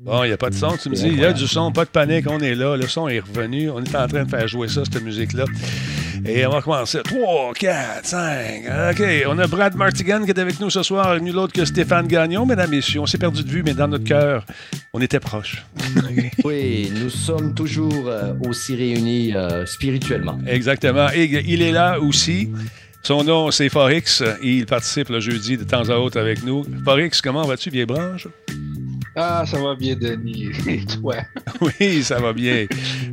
Bon, il n'y a pas de son, tu me dis. Il y a du son, pas de panique, on est là. Le son est revenu. On est en train de faire jouer ça, cette musique-là. Et on va commencer. 3, 4, 5. OK. On a Brad Martigan qui est avec nous ce soir, nul autre que Stéphane Gagnon, mesdames et messieurs. On s'est perdu de vue, mais dans notre cœur, on était proches. oui, nous sommes toujours euh, aussi réunis euh, spirituellement. Exactement. Et il est là aussi. Son nom, c'est Forex. Il participe le jeudi de temps à autre avec nous. Forex, comment vas-tu, vieille branche? Ah, ça va bien, Denis. Et toi? oui, ça va bien.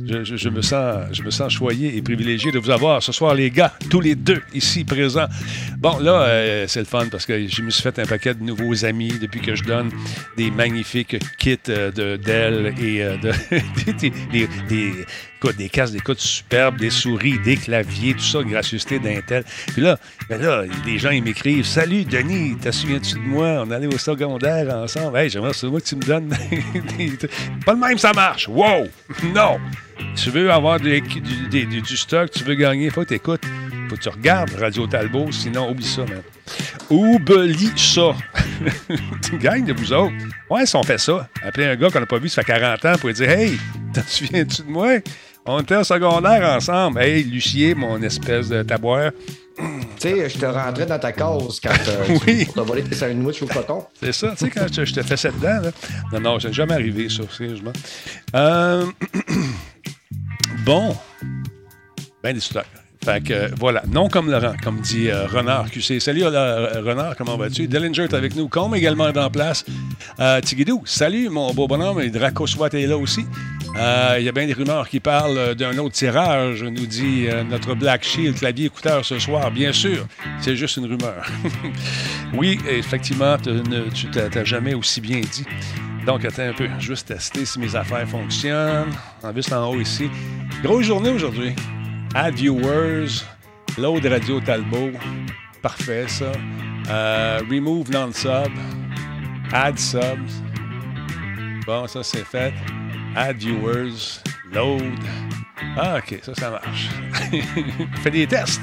Je, me sens, je me sens choyé et privilégié de vous avoir ce soir, les gars, tous les deux ici présents. Bon, là, euh, c'est le fun parce que je me suis fait un paquet de nouveaux amis depuis que je donne des magnifiques kits euh, de Dell et euh, de, des, des, des casques d'écoute superbes, des souris, des claviers, tout ça, gracieuseté d'Intel. Puis là, ben là, des gens, ils m'écrivent Salut, Denis, t'as souviens-tu de moi? On allait au secondaire ensemble. Hey, j'aimerais moi que tu me donnes. Pas le même, ça marche. Wow Non Tu veux avoir du, stock, tu veux gagner, faut que tu écoutes. Faut que tu regardes Radio Talbot, sinon oublie ça, man. Oublie ça. tu gagnes de vous autres. Ouais, si on fait ça, appeler un gars qu'on n'a pas vu, ça fait 40 ans, pour lui dire Hey, t'en souviens-tu de moi? On était au secondaire ensemble. Hey, Lucier, mon espèce de tabouère. Tu sais, je te rentrais dans ta cause quand euh, oui. tu as volé tes sandwichs au coton. C'est ça, tu sais, quand je, te fais cette dent, là. Non, non, ça n'est jamais arrivé, ça, sérieusement. Euh... bon. Ben des stocks. Fait que voilà, non comme Laurent, comme dit euh, Renard QC. Salut euh, Renard, comment vas-tu? Dillinger est avec nous, comme également est en place. Euh, Tigidou, salut mon beau bonhomme, et Draco Swat est là aussi. Euh, il y a bien des rumeurs qui parlent d'un autre tirage, nous dit notre Black Shield clavier écouteur ce soir. Bien sûr, c'est juste une rumeur. oui, effectivement, tu t'as jamais aussi bien dit. Donc, attends un peu, juste tester si mes affaires fonctionnent. En vue, en haut ici. Grosse journée aujourd'hui. Add viewers, load Radio Talbot, parfait ça. Euh, remove non-sub, add subs. Bon, ça c'est fait. Add viewers, load. Ah, ok, ça, ça marche. Fais des tests.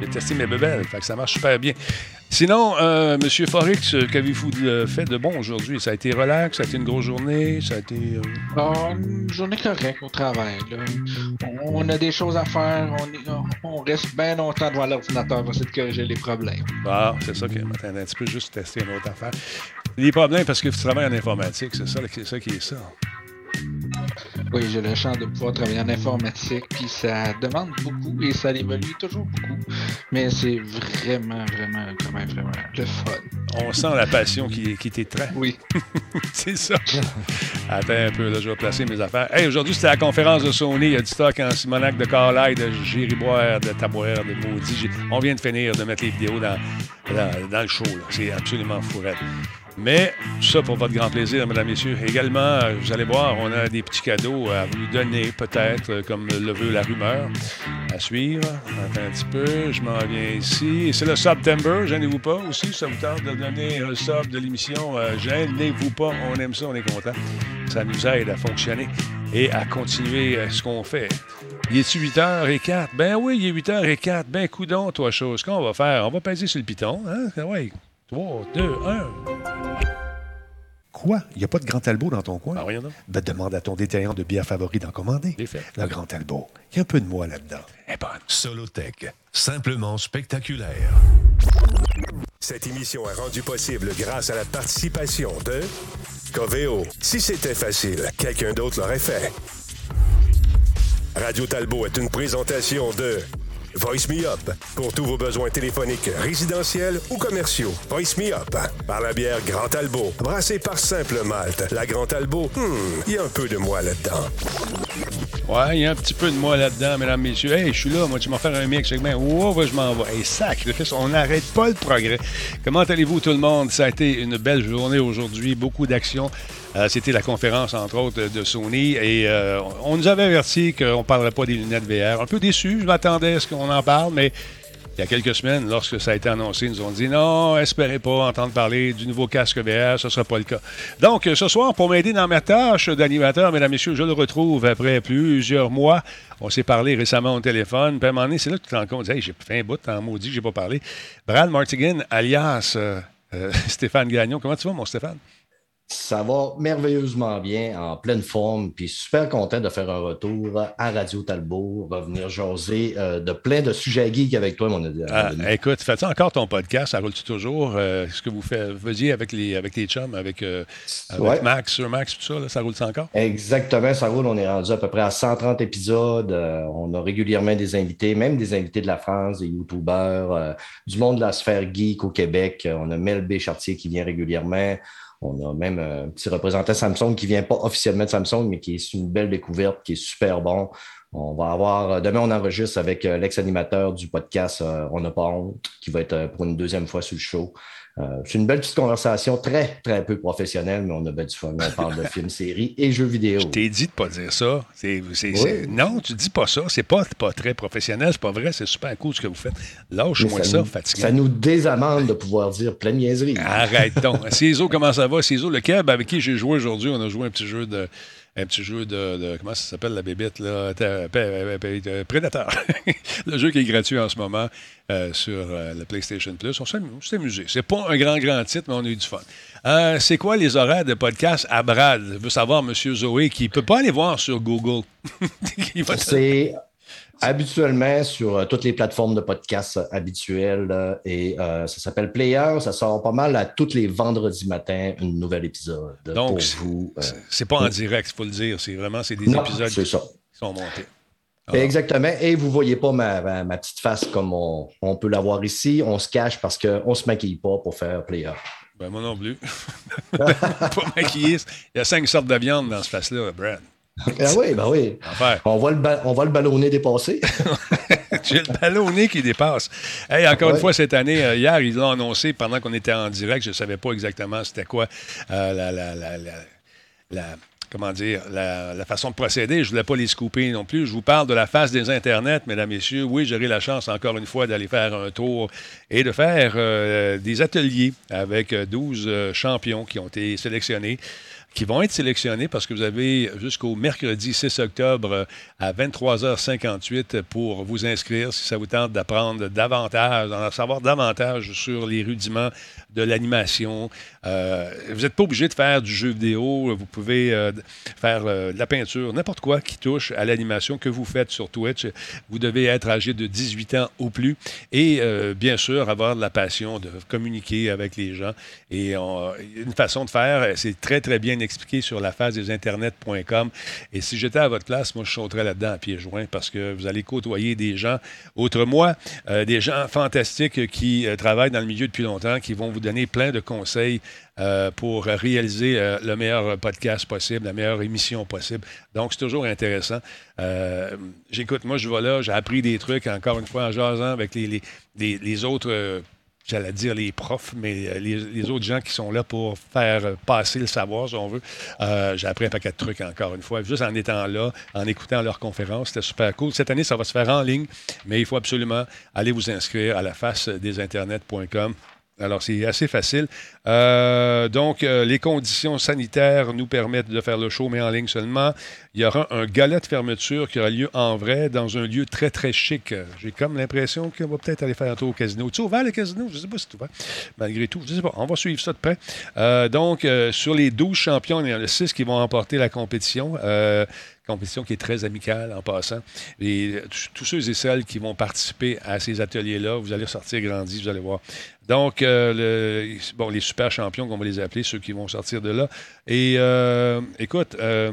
J'ai testé mes bébelles, fait que ça marche super bien. Sinon, euh, M. Forex, qu'avez-vous fait de bon aujourd'hui? Ça a été relax, ça a été une grosse journée, ça a été... Euh, ah, une journée correcte au travail. On a des choses à faire, on, reste bien longtemps devant l'ordinateur pour essayer de corriger les problèmes. Ah, c'est ça qui m'attend un petit peu juste tester une autre affaire. Les problèmes parce que tu travailles en informatique, c'est ça, ça qui est ça. Oui, j'ai le chance de pouvoir travailler en informatique, puis ça demande beaucoup et ça évolue toujours beaucoup. Mais c'est vraiment, vraiment, vraiment, vraiment le fun. On sent la passion qui, qui t'étreint. Oui. c'est ça. Attends un peu, là, je vais placer mes affaires. Hey, aujourd'hui, c'était la conférence de Sony. Il y a du stock en Simonac de Carlisle, de Gériboire, de Tabouère, de Maudit. On vient de finir de mettre les vidéos dans, dans, le show. C'est absolument fourette. Mais ça pour votre grand plaisir, mesdames, messieurs. Également, vous allez voir, on a des petits cadeaux à vous donner, peut-être, comme le veut la rumeur. À suivre. Attends un petit peu, je m'en viens ici. C'est le September, gênez-vous pas aussi. Ça vous tente de donner un sub de l'émission. Euh, gênez-vous pas, on aime ça, on est content. Ça nous aide à fonctionner et à continuer euh, ce qu'on fait. Il est 8h04? Ben oui, il est 8h04. Ben coudon, toi, chose. Qu'on va faire? On va passer sur le piton. Hein? Ouais. 3, 2, 1. Quoi? Il n'y a pas de Grand Talbot dans ton coin? Ah, rien, non. Ben, demande à ton détaillant de bière favori d'en commander. Le Grand Talbot. Il y a un peu de moi là-dedans. Eh bonne. Solotech. Simplement spectaculaire. Cette émission est rendue possible grâce à la participation de Coveo. Si c'était facile, quelqu'un d'autre l'aurait fait. Radio Talbot est une présentation de Voice Me Up. Pour tous vos besoins téléphoniques, résidentiels ou commerciaux. Voice Me Up. Par la bière Grand Albo. Brassée par Simple Malte. La Grand Albo, hmm, il y a un peu de moi là-dedans. Ouais, il y a un petit peu de moi là-dedans, mesdames, messieurs. Hey, je suis là, moi, tu m'en faire un mix moi. Wow, je m'en vais. Hey, on n'arrête pas le progrès. Comment allez-vous, tout le monde? Ça a été une belle journée aujourd'hui, beaucoup d'actions. Euh, c'était la conférence, entre autres, de Sony. Et euh, on nous avait averti qu'on ne parlerait pas des lunettes VR. Un peu déçu, je m'attendais à ce qu'on en parle, mais il y a quelques semaines, lorsque ça a été annoncé, ils nous ont dit non, espérez pas entendre parler du nouveau casque VR, ce ne sera pas le cas. Donc, ce soir, pour m'aider dans ma tâche d'animateur, mesdames, messieurs, je le retrouve après plusieurs mois. On s'est parlé récemment au téléphone. Puis à un moment donné, c'est là que tu te rends hey, j'ai fait un bout, en maudit que j'ai pas parlé. Brad Martigan, alias euh, Stéphane Gagnon. Comment tu vas, mon Stéphane? Ça va merveilleusement bien, en pleine forme, puis super content de faire un retour à Radio Talbot, revenir jaser euh, de plein de sujets geeks avec toi, mon ah, Écoute, fais-tu encore ton podcast? Ça roule-tu toujours? Euh, ce que vous faisiez avec les, avec les chums, avec, euh, Max, sur Max, tout ça, ça roule-tu encore? Exactement, ça roule. On est rendu à peu près à 130 épisodes. on a régulièrement des invités, même des invités de la France, des YouTubers, du monde de la sphère geek au Québec. On a Mel B. Chartier qui vient régulièrement. On a même un petit représentant Samsung qui vient pas officiellement de Samsung, mais qui est une belle découverte, qui est super bon. On va avoir, demain, on enregistre avec euh, l'ex-animateur du podcast euh, On n'a pas honte, qui va être euh, pour une deuxième fois sur le show. Euh, c'est une belle petite conversation, très, très peu professionnelle, mais on a bien du fun. On parle de films, séries et jeux vidéo. Je t'ai dit de ne pas dire ça. Non, tu dis pas ça. C'est pas, pas très professionnel, c'est pas vrai. C'est super cool ce que vous faites. Lâche-moi ça, ça Ça nous désamende de pouvoir dire plein de niaiseries. Arrête donc. Ciseaux, comment ça va? Ciseaux, le cab avec qui j'ai joué aujourd'hui, on a joué un petit jeu de un petit jeu de, comment ça s'appelle la bébête là? Prédateur le jeu qui est gratuit en ce moment euh, sur euh, la PlayStation Plus. On s'est amusé. C'est pas un grand grand titre mais on a eu du fun. Euh, c'est quoi les horaires de podcast à Brad? Je veux savoir Monsieur Zoé qui peut pas aller voir sur Google. C'est Habituellement sur euh, toutes les plateformes de podcast habituelles euh, et euh, ça s'appelle Player. Ça sort pas mal à tous les vendredis matins, un nouvel épisode. Donc, pour vous. c'est pas en direct, il faut le dire. C'est vraiment c'est des épisodes qui, sont montés. Exactement. Et vous ne voyez pas ma, petite face comme on, peut l'avoir ici. On se cache parce qu'on ne se maquille pas pour faire Player. Ben, moi non plus. pas maquillé. Il y a cinq sortes de viande dans ce face-là, Brad. Ah oui, ben oui. On voit, le on voit le ballonné dépasser. J'ai le ballonné qui dépasse. Hey, encore une fois, cette année, euh, hier, ils l'ont annoncé pendant qu'on était en direct. Je ne savais pas exactement c'était quoi euh, la, la, la, la, comment dire, la, façon de procéder. Je ne voulais pas les scooper non plus. Je vous parle de la face des Internets, mesdames, messieurs. Oui, j'aurai la chance, encore une fois, d'aller faire un tour et de faire euh, des ateliers avec 12 champions qui ont été sélectionnés qui vont être sélectionnés parce que vous avez jusqu'au mercredi 6 octobre euh, à 23h58 pour vous inscrire si ça vous tente d'apprendre davantage, d'en savoir davantage sur les rudiments de l'animation. Euh, vous n'êtes pas obligé de faire du jeu vidéo, vous pouvez euh, faire de la peinture, n'importe quoi qui touche à l'animation que vous faites sur Twitch. Vous devez être âgé de 18 ans ou plus et bien sûr avoir de la passion de communiquer avec les gens. Et une façon de faire, c'est très très bien expliqué sur la phase des internets.com. Et si j'étais à votre place, moi, je sauterais là-dedans à pieds joints parce que vous allez côtoyer des gens, autre moi, euh, des gens fantastiques qui euh, travaillent dans le milieu depuis longtemps, qui vont vous donner plein de conseils euh, pour réaliser le meilleur podcast possible, la meilleure émission possible. Donc, c'est toujours intéressant. J'écoute, moi, je vais là, j'ai appris des trucs, encore une fois, en jasant avec les, autres j'allais dire les profs, mais euh, les, autres gens qui sont là pour faire passer le savoir, si on veut. Euh, j'ai appris un paquet de trucs encore une fois, juste en étant là, en écoutant leurs conférences. C'était super cool. Cette année, ça va se faire en ligne, mais il faut absolument aller vous inscrire à la face des internets.com. Alors, c'est assez facile. Euh, donc, euh, les conditions sanitaires nous permettent de faire le show, mais en ligne seulement. Il y aura un gala de fermeture qui aura lieu en vrai dans un lieu très, très chic. J'ai comme l'impression qu'on va peut-être aller faire un tour au casino. Tu ouvert le casino? Je ne sais pas si c'est ouvert. Malgré tout, je ne sais pas. On va suivre ça de près. Euh, donc, sur les 12 champions, il y en a 6 qui vont remporter la compétition compétition qui est très amicale en passant. Et tous ceux et celles qui vont participer à ces ateliers-là, vous allez sortir grandis, vous allez voir. Donc, euh, bon, les super champions, qu'on va les appeler, ceux qui vont sortir de là. Et euh, écoute, euh,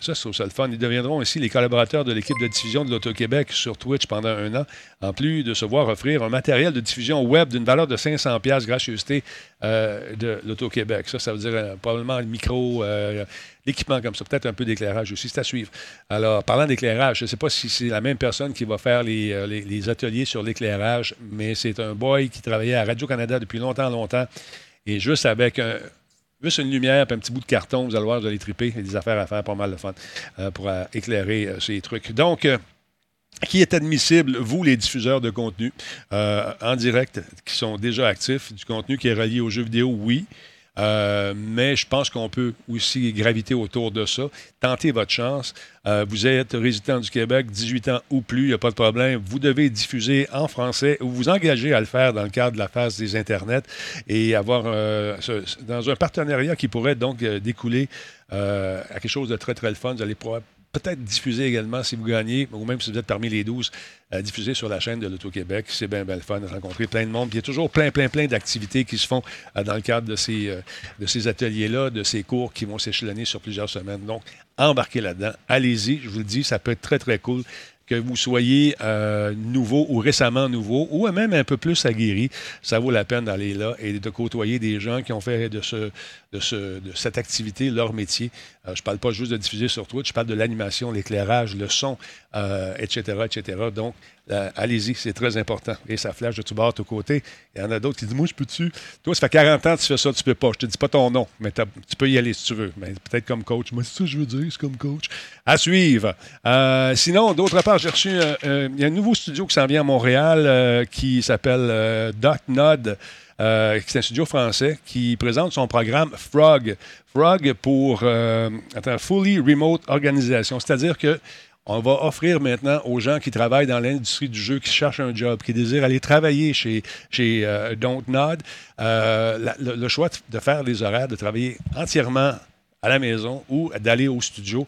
ça, c'est ça le. Ils deviendront aussi les collaborateurs de l'équipe de diffusion de l'Auto-Québec sur Twitch pendant un an, en plus de se voir offrir un matériel de diffusion web d'une valeur de 500 pièces gracieuseté euh, de l'Auto-Québec. Ça, ça veut dire euh, probablement le micro, euh, l'équipement comme ça, peut-être un peu d'éclairage aussi. C'est à suivre. Alors, parlant d'éclairage, je ne sais pas si c'est la même personne qui va faire les, les ateliers sur l'éclairage, mais c'est un boy qui travaillait à Radio-Canada depuis longtemps, longtemps. Et juste avec Juste une lumière et un petit bout de carton, vous allez voir, vous allez triper. Il y a des affaires à faire, pas mal de fun, euh, pour euh, éclairer euh, ces trucs. Donc, qui est admissible, vous, les diffuseurs de contenu en direct, qui sont déjà actifs, du contenu qui est relié aux jeux vidéo, oui. Euh, mais je pense qu'on peut aussi graviter autour de ça. Tentez votre chance. Euh, vous êtes résident du Québec, 18 ans ou plus, il n'y a pas de problème. Vous devez diffuser en français ou vous engager à le faire dans le cadre de la phase des Internets et avoir dans un partenariat qui pourrait donc découler à quelque chose de très, très fun. Vous allez pouvoir peut-être diffuser également si vous gagnez, ou même si vous êtes parmi les 12, à diffuser sur la chaîne de l'Auto-Québec. C'est bien, bien le fun de rencontrer plein de monde. il y a toujours plein, plein, plein d'activités qui se font euh, dans le cadre de ces, euh, de ces ateliers-là, de ces cours qui vont s'échelonner sur plusieurs semaines. Donc, embarquez là-dedans. Allez-y, je vous le dis, ça peut être très, très cool que vous soyez euh, nouveau ou récemment nouveau ou même un peu plus aguerri, ça vaut la peine d'aller là et de côtoyer des gens qui ont fait de, ce, de, ce, de cette activité leur métier. Euh, je ne parle pas juste de diffuser sur Twitch, je parle de l'animation, l'éclairage, le son, etc., euh, etc. Donc, allez-y, c'est très important. Et ça flash de tout bord, de tout côté. Il y en a d'autres qui disent Moi, je peux-tu? Toi, ça fait 40 ans que tu fais ça, tu peux pas. Je te dis pas ton nom, mais tu peux y aller si tu veux. Mais peut-être comme coach. Moi, c'est ça que je veux dire, c'est comme coach. À suivre. Euh, sinon, d'autre part, j'ai reçu. Euh, euh, il y a un nouveau studio qui s'en vient à Montréal qui s'appelle Dot Nod. c'est un studio français qui présente son programme Frog. Frog pour Fully Remote Organisation. C'est-à-dire que on va offrir maintenant aux gens qui travaillent dans l'industrie du jeu, qui cherchent un job, qui désirent aller travailler chez, chez euh, Don't Nod, euh, le, choix de faire les horaires, de travailler entièrement à la maison ou d'aller au studio.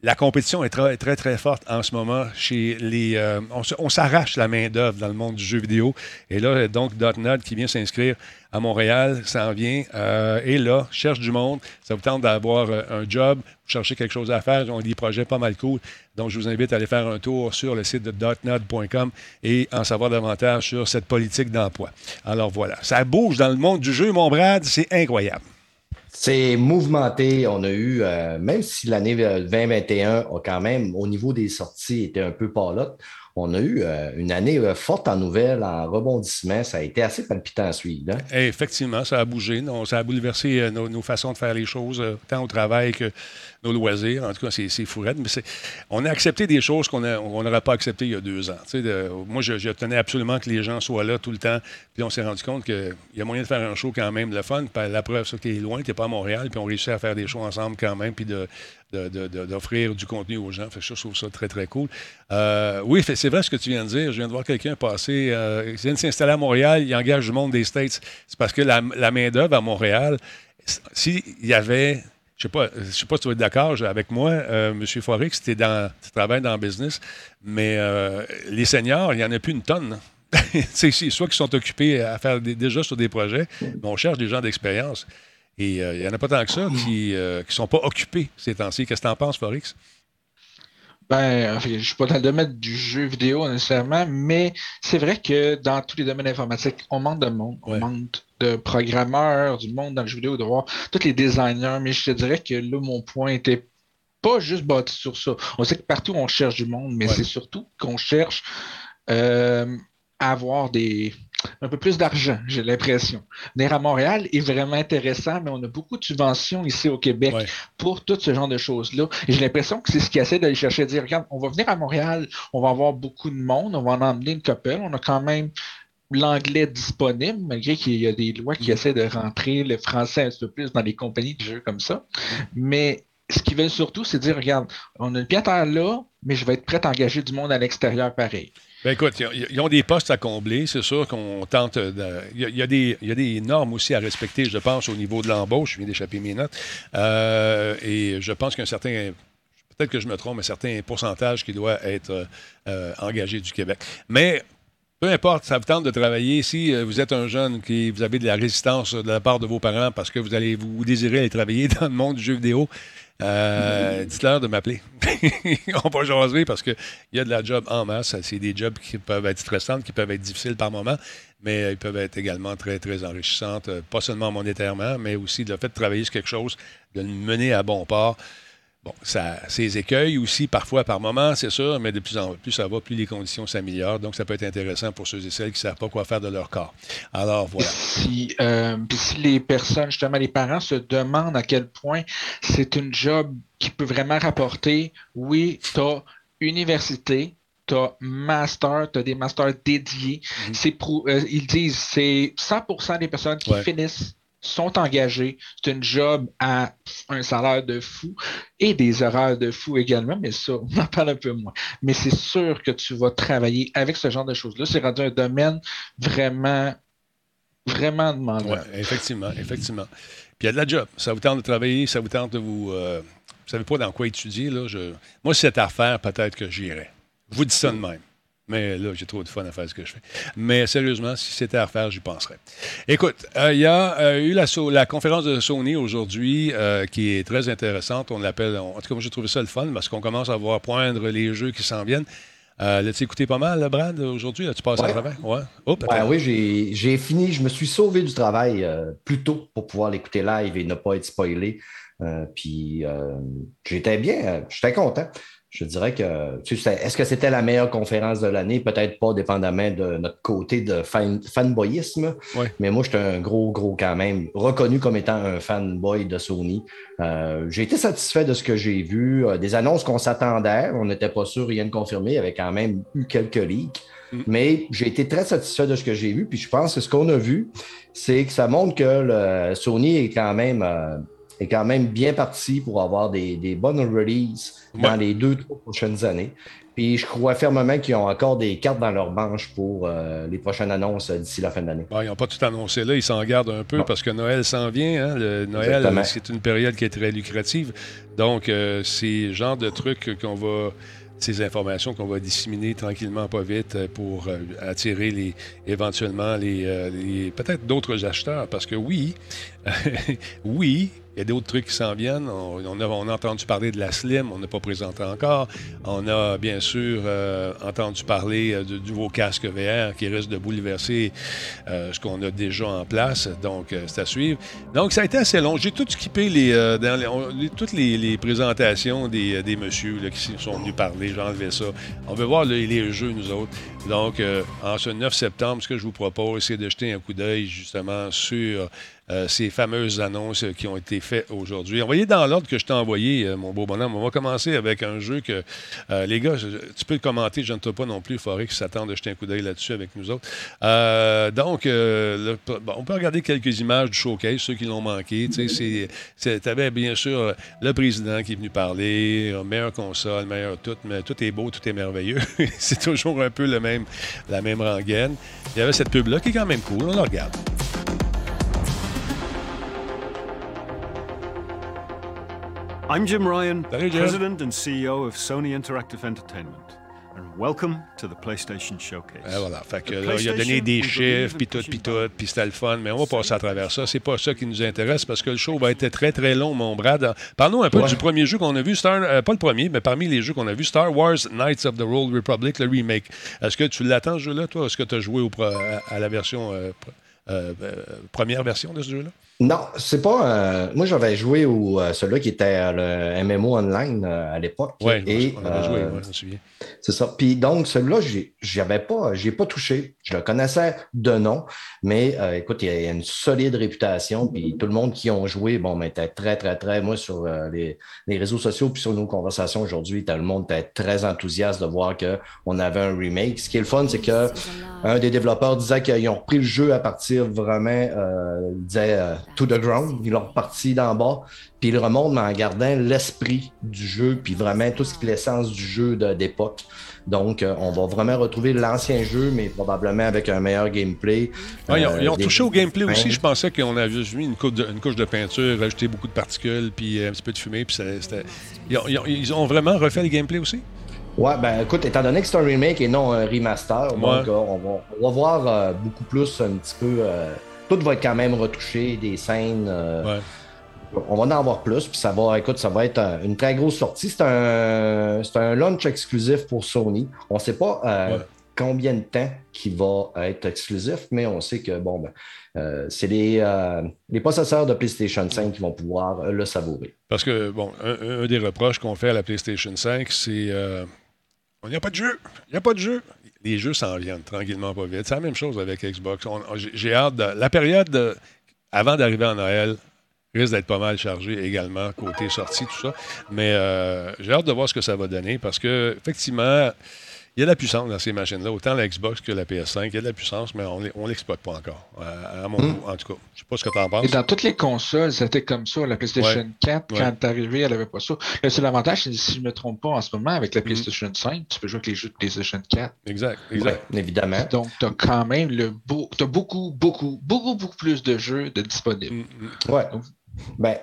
La compétition est très, très, forte en ce moment chez les. Euh, on, s'arrache la main-d'œuvre dans le monde du jeu vidéo. Et là, donc, .NET qui vient s'inscrire à Montréal, ça en vient. Euh, et là, cherche du monde. Ça vous tente d'avoir euh, un job, vous cherchez quelque chose à faire. Ils ont des projets pas mal cool. Donc, je vous invite à aller faire un tour sur le site de .NET.com et en savoir davantage sur cette politique d'emploi. Alors voilà, ça bouge dans le monde du jeu, mon Brad, c'est incroyable. C'est mouvementé. On a eu, euh, même si l'année 2021 a quand même, au niveau des sorties, été un peu palote, on a eu euh, une année euh, forte en nouvelles, en rebondissement. Ça a été assez palpitant à suivre. Hein. effectivement, ça a bougé. ça a bouleversé nos, façons de faire les choses, tant au travail que nos loisirs. En tout cas, c'est fou. Mais on a accepté des choses qu'on n'aurait pas acceptées il y a deux ans. moi, je, tenais absolument que les gens soient là tout le temps. Puis on s'est rendu compte qu'il y a moyen de faire un show quand même, le fun. la preuve, c'est qu'il est loin, tu pas à Montréal, puis on réussit à faire des shows ensemble quand même, puis d'offrir du contenu aux gens. Fait je trouve ça très, très cool. Euh, oui, c'est vrai ce que tu viens de dire. Je viens de voir quelqu'un passer. Euh, il vient de s'installer à Montréal, il engage du monde des States. C'est parce que la, la main-d'œuvre à Montréal, s'il y avait je ne sais, pas, sais pas si tu vas être d'accord avec moi, euh, M. Forex, tu travailles dans le business, mais euh, les seniors, il n'y en a plus une tonne. c'est soit qu'ils sont occupés à faire déjà sur des projets, mais on cherche des gens d'expérience. Et euh, il n'y en a pas tant que ça qui ne sont pas occupés ces temps-ci. Qu'est-ce que tu en penses, Forex? Ben, je ne suis pas dans le domaine du jeu vidéo nécessairement, mais c'est vrai que dans tous les domaines informatiques, on manque de monde, on manque de programmeurs, du monde dans le jeu vidéo, de voir tous les designers, mais je te dirais que là, mon point était pas juste bâti sur ça. On sait que partout on cherche du monde, mais c'est surtout qu'on cherche euh, à avoir des, un peu plus d'argent, j'ai l'impression. Venir à Montréal est vraiment intéressant, mais on a beaucoup de subventions ici au Québec pour tout ce genre de choses-là. Et j'ai l'impression que c'est ce qui essaie d'aller chercher, de dire, regarde, on va venir à Montréal, on va avoir beaucoup de monde, on va en emmener une couple, on a quand même l'anglais disponible, malgré qu'il y a des lois qui essaient de rentrer le français un peu plus dans les compagnies de jeux comme ça. Mais ce qu'ils veulent surtout, c'est dire, regarde, on a pied à là, mais je vais être prêt à engager du monde à l'extérieur pareil. Ben écoute, ils ont des postes à combler. C'est sûr qu'on tente. Il y, a, des normes aussi à respecter, je pense, au niveau de l'embauche. Je viens d'échapper mes notes. Euh, et je pense qu'un certain. Peut-être que je me trompe, un certain pourcentage qui doit être euh, engagé du Québec. Mais peu importe, ça vous tente de travailler. Si euh, vous êtes un jeune qui vous avez de la résistance de la part de vos parents parce que vous allez vous désirez aller travailler dans le monde du jeu vidéo, euh, dites-leur de m'appeler. On va jaser parce qu'il y a de la job en masse. C'est des jobs qui peuvent être stressants, qui peuvent être difficiles par moment, mais euh, ils peuvent être également très, très enrichissantes, euh, pas seulement monétairement, mais aussi le fait de travailler sur quelque chose, de le mener à bon port. Bon, ça ses écueils aussi, parfois par moment, c'est sûr, mais de plus en plus ça va, plus les conditions s'améliorent. Donc, ça peut être intéressant pour ceux et celles qui ne savent pas quoi faire de leur corps. Alors, voilà. Si, euh, si les personnes, justement, les parents se demandent à quel point c'est une job qui peut vraiment rapporter, oui, tu as université, tu as master, tu as des masters dédiés. C'est euh, ils disent c'est 100% des personnes qui finissent sont engagés. C'est une job à un salaire de fou et des horaires de fou également, mais ça, on en parle un peu moins. Mais c'est sûr que tu vas travailler avec ce genre de choses-là. C'est rendu un domaine vraiment, vraiment demandant. Oui, effectivement, effectivement. Puis il y a de la job. Ça vous tente de travailler, ça vous tente de vous. Euh, vous savez pas dans quoi étudier, là. Moi, si c'est peut-être que j'irai. Vous dis ça de même. Mais là, j'ai trop de fun à faire ce que je fais. Mais sérieusement, si c'était à refaire, j'y penserais. Écoute, euh, il y a euh, eu la, conférence de Sony aujourd'hui euh, qui est très intéressante. On l'appelle, en tout cas, moi, j'ai trouvé ça le fun parce qu'on commence à voir poindre les jeux qui s'en viennent. L'as-tu écouté pas mal, Brad, aujourd'hui? tu passes à travers? Ouais. oui, j'ai fini. Je me suis sauvé du travail plus tôt pour pouvoir l'écouter live et ne pas être spoilé. puis j'étais bien, j'étais content je dirais que, est-ce que c'était la meilleure conférence de l'année? Peut-être pas, dépendamment de notre côté de fanboyisme. Mais moi, j'étais un gros, gros quand même, reconnu comme étant un fanboy de Sony. Euh, j'ai été satisfait de ce que j'ai vu. Euh, des annonces qu'on s'attendait, on n'était pas sûr, rien de confirmé, il y avait quand même eu quelques leaks. Mm. Mais j'ai été très satisfait de ce que j'ai vu. Puis je pense que ce qu'on a vu, c'est que ça montre que le Sony est quand même. Euh, est quand même bien parti pour avoir des, bonnes releases dans les deux, trois prochaines années. Puis je crois fermement qu'ils ont encore des cartes dans leur manche pour euh, les prochaines annonces d'ici la fin de l'année. ils n'ont pas tout annoncé là, ils s'en gardent un peu parce que Noël s'en vient. Hein. Le Noël, c'est une période qui est très lucrative. Donc, euh, c'est le genre de trucs qu'on va ces informations qu'on va disséminer tranquillement, pas vite, pour euh, attirer les, éventuellement les, les peut-être d'autres acheteurs. Parce que oui, oui, il y a d'autres trucs qui s'en viennent. On, a, entendu parler de la Slim, on n'a pas présenté encore. On a bien sûr euh, entendu parler euh, du nouveau casque VR qui risque de bouleverser euh, ce qu'on a déjà en place. Donc, c'est à suivre. Donc, ça a été assez long. J'ai tout skippé les, toutes les, présentations des, des messieurs qui sont venus parler. J'ai enlevé ça. On veut voir les jeux, nous autres. Donc, en ce 9 septembre, ce que je vous propose, c'est de jeter un coup d'œil justement sur euh, ces fameuses annonces qui ont été faites aujourd'hui. Envoyez dans l'ordre que je t'ai envoyé, euh, mon beau bonhomme. On va commencer avec un jeu que, euh, les gars, tu peux le commenter, je ne te pas non plus. Il faudrait qu'ils s'attendent de jeter un coup d'œil là-dessus avec nous autres. donc, on peut regarder quelques images du showcase, ceux qui l'ont manqué. Tu avais bien sûr le président qui est venu parler, meilleure console, meilleure tout, mais tout est beau, tout est merveilleux. C'est toujours un peu le même, la même rengaine. Il y avait cette pub-là qui est quand même cool, on la regarde. I'm Jim Ryan, President and CEO of Sony Interactive Entertainment. And welcome to the PlayStation Showcase. Et voilà. Fait que là, il a donné des chiffres, puis tout, puis tout, puis c'était le fun. Mais on va passer à travers ça. C'est pas ça qui nous intéresse parce que le show va être très, très long, mon Brad. Parlons un peu du premier jeu qu'on a vu, Star, euh, pas le premier, mais parmi les jeux qu'on a vu, Star Wars Knights of the Old Republic, le remake. Est-ce que tu l'attends, ce jeu-là, toi? Est-ce que tu as joué au, à, la version, euh, euh, première version de ce jeu-là? Non, c'est pas. Euh, moi, j'avais joué au euh, celui qui était le MMO online euh, à l'époque. Oui, on avait joué, je me souviens. C'est ça. Puis donc, celui-là, j'avais pas, j'ai pas touché. Je le connaissais de nom, mais écoute, il y a une solide réputation. Puis tout le monde qui ont joué, bon, mais était très, très, très. Moi, sur les, réseaux sociaux puis sur nos conversations aujourd'hui, tout le monde était très enthousiaste de voir qu'on avait un remake. Ce qui est le fun, c'est que un des développeurs disait qu'ils ont repris le jeu à partir vraiment, disait to the ground. Ils l'ont reparti d'en bas. Puis ils remontent en gardant l'esprit du jeu, puis vraiment tout ce qui est l'essence du jeu d'époque. Donc, euh, on va vraiment retrouver l'ancien jeu, mais probablement avec un meilleur gameplay. ils ont, euh, touché au gameplay aussi. Je pensais qu'on avait juste mis une couche, de, une couche de peinture, rajouté beaucoup de particules, puis un petit peu de fumée. Puis ils, ils, ont, vraiment refait le gameplay aussi? Ouais, ben écoute, étant donné que c'est un remake et non un remaster, donc, euh, on, va, on, va, voir beaucoup plus un petit peu tout va être quand même retouché, des scènes. Euh, on va en avoir plus, puis ça va, écoute, ça va être une très grosse sortie. C'est un, c'est un launch exclusif pour Sony. On ne sait pas euh, combien de temps qui va être exclusif, mais on sait que bon, ben, euh, c'est les, les, possesseurs de PlayStation 5 qui vont pouvoir le savourer. Parce que, bon, un, des reproches qu'on fait à la PlayStation 5, c'est il n'y a pas de jeu. Il n'y a pas de jeu les jeux s'en viennent tranquillement pas vite. C'est la même chose avec Xbox. J'ai hâte de. La période avant d'arriver à Noël risque d'être pas mal chargée également, côté sortie, tout ça. Mais euh, j'ai hâte de voir ce que ça va donner parce que, effectivement, il y a de la puissance dans ces machines-là, autant la Xbox que la PS5. Il y a de la puissance, mais on ne l'exploite pas encore. À mon hmm. goût, en tout cas. Je ne sais pas ce que tu en penses. Et dans toutes les consoles, c'était comme ça. La PlayStation 4, quand elle est arrivée, elle n'avait pas ça. C'est l'avantage, si je ne me trompe pas en ce moment, avec la hmm. PlayStation 5, tu peux jouer avec les jeux de PlayStation 4. Exact, exact. évidemment. Donc, tu as quand même le beau. Tu as beaucoup, beaucoup, beaucoup, beaucoup plus de jeux de disponibles. Hmm, ouais. Ben,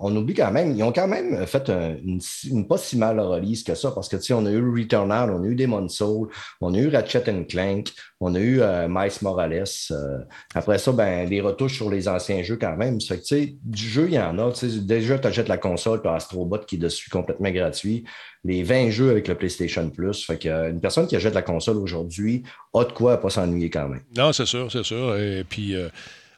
on, oublie quand même, ils ont quand même fait une, pas si mal release que ça, parce que, on a eu Returnal, on a eu Demon's Soul, on a eu Ratchet Clank, on a eu euh, Morales. Euh, après ça, ben, des retouches sur les anciens jeux quand même. Du jeu, il y en a. Déjà, tu achètes la console, tu as Astrobot qui est dessus complètement gratuit. Les 20 jeux avec le PlayStation Plus. Fait une personne qui achète la console aujourd'hui a de quoi pas s'ennuyer quand même. Non, c'est sûr, c'est sûr. Et puis, euh,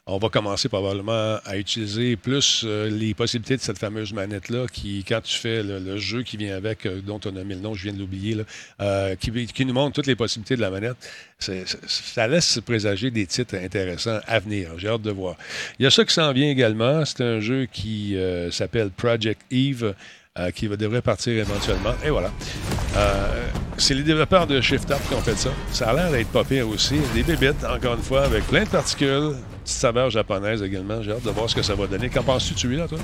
on va commencer probablement à utiliser plus euh, les possibilités de cette fameuse manette-là, qui, quand tu fais le, jeu qui vient avec, euh, dont on a mis le nom, je viens de l'oublier, euh, qui, nous montre toutes les possibilités de la manette, ça laisse présager des titres intéressants à venir. J'ai hâte de voir. Il y a ça qui s'en vient également. C'est un jeu qui s'appelle Project Eve. qui devrait partir éventuellement. Et voilà. C'est les développeurs de Shift Up qui ont fait ça. Ça a l'air d'être pas pire aussi. Des bébites, encore une fois, avec plein de particules, petite saveur japonaise également. J'ai hâte de voir ce que ça va donner. Qu'en penses-tu, tu là, toi?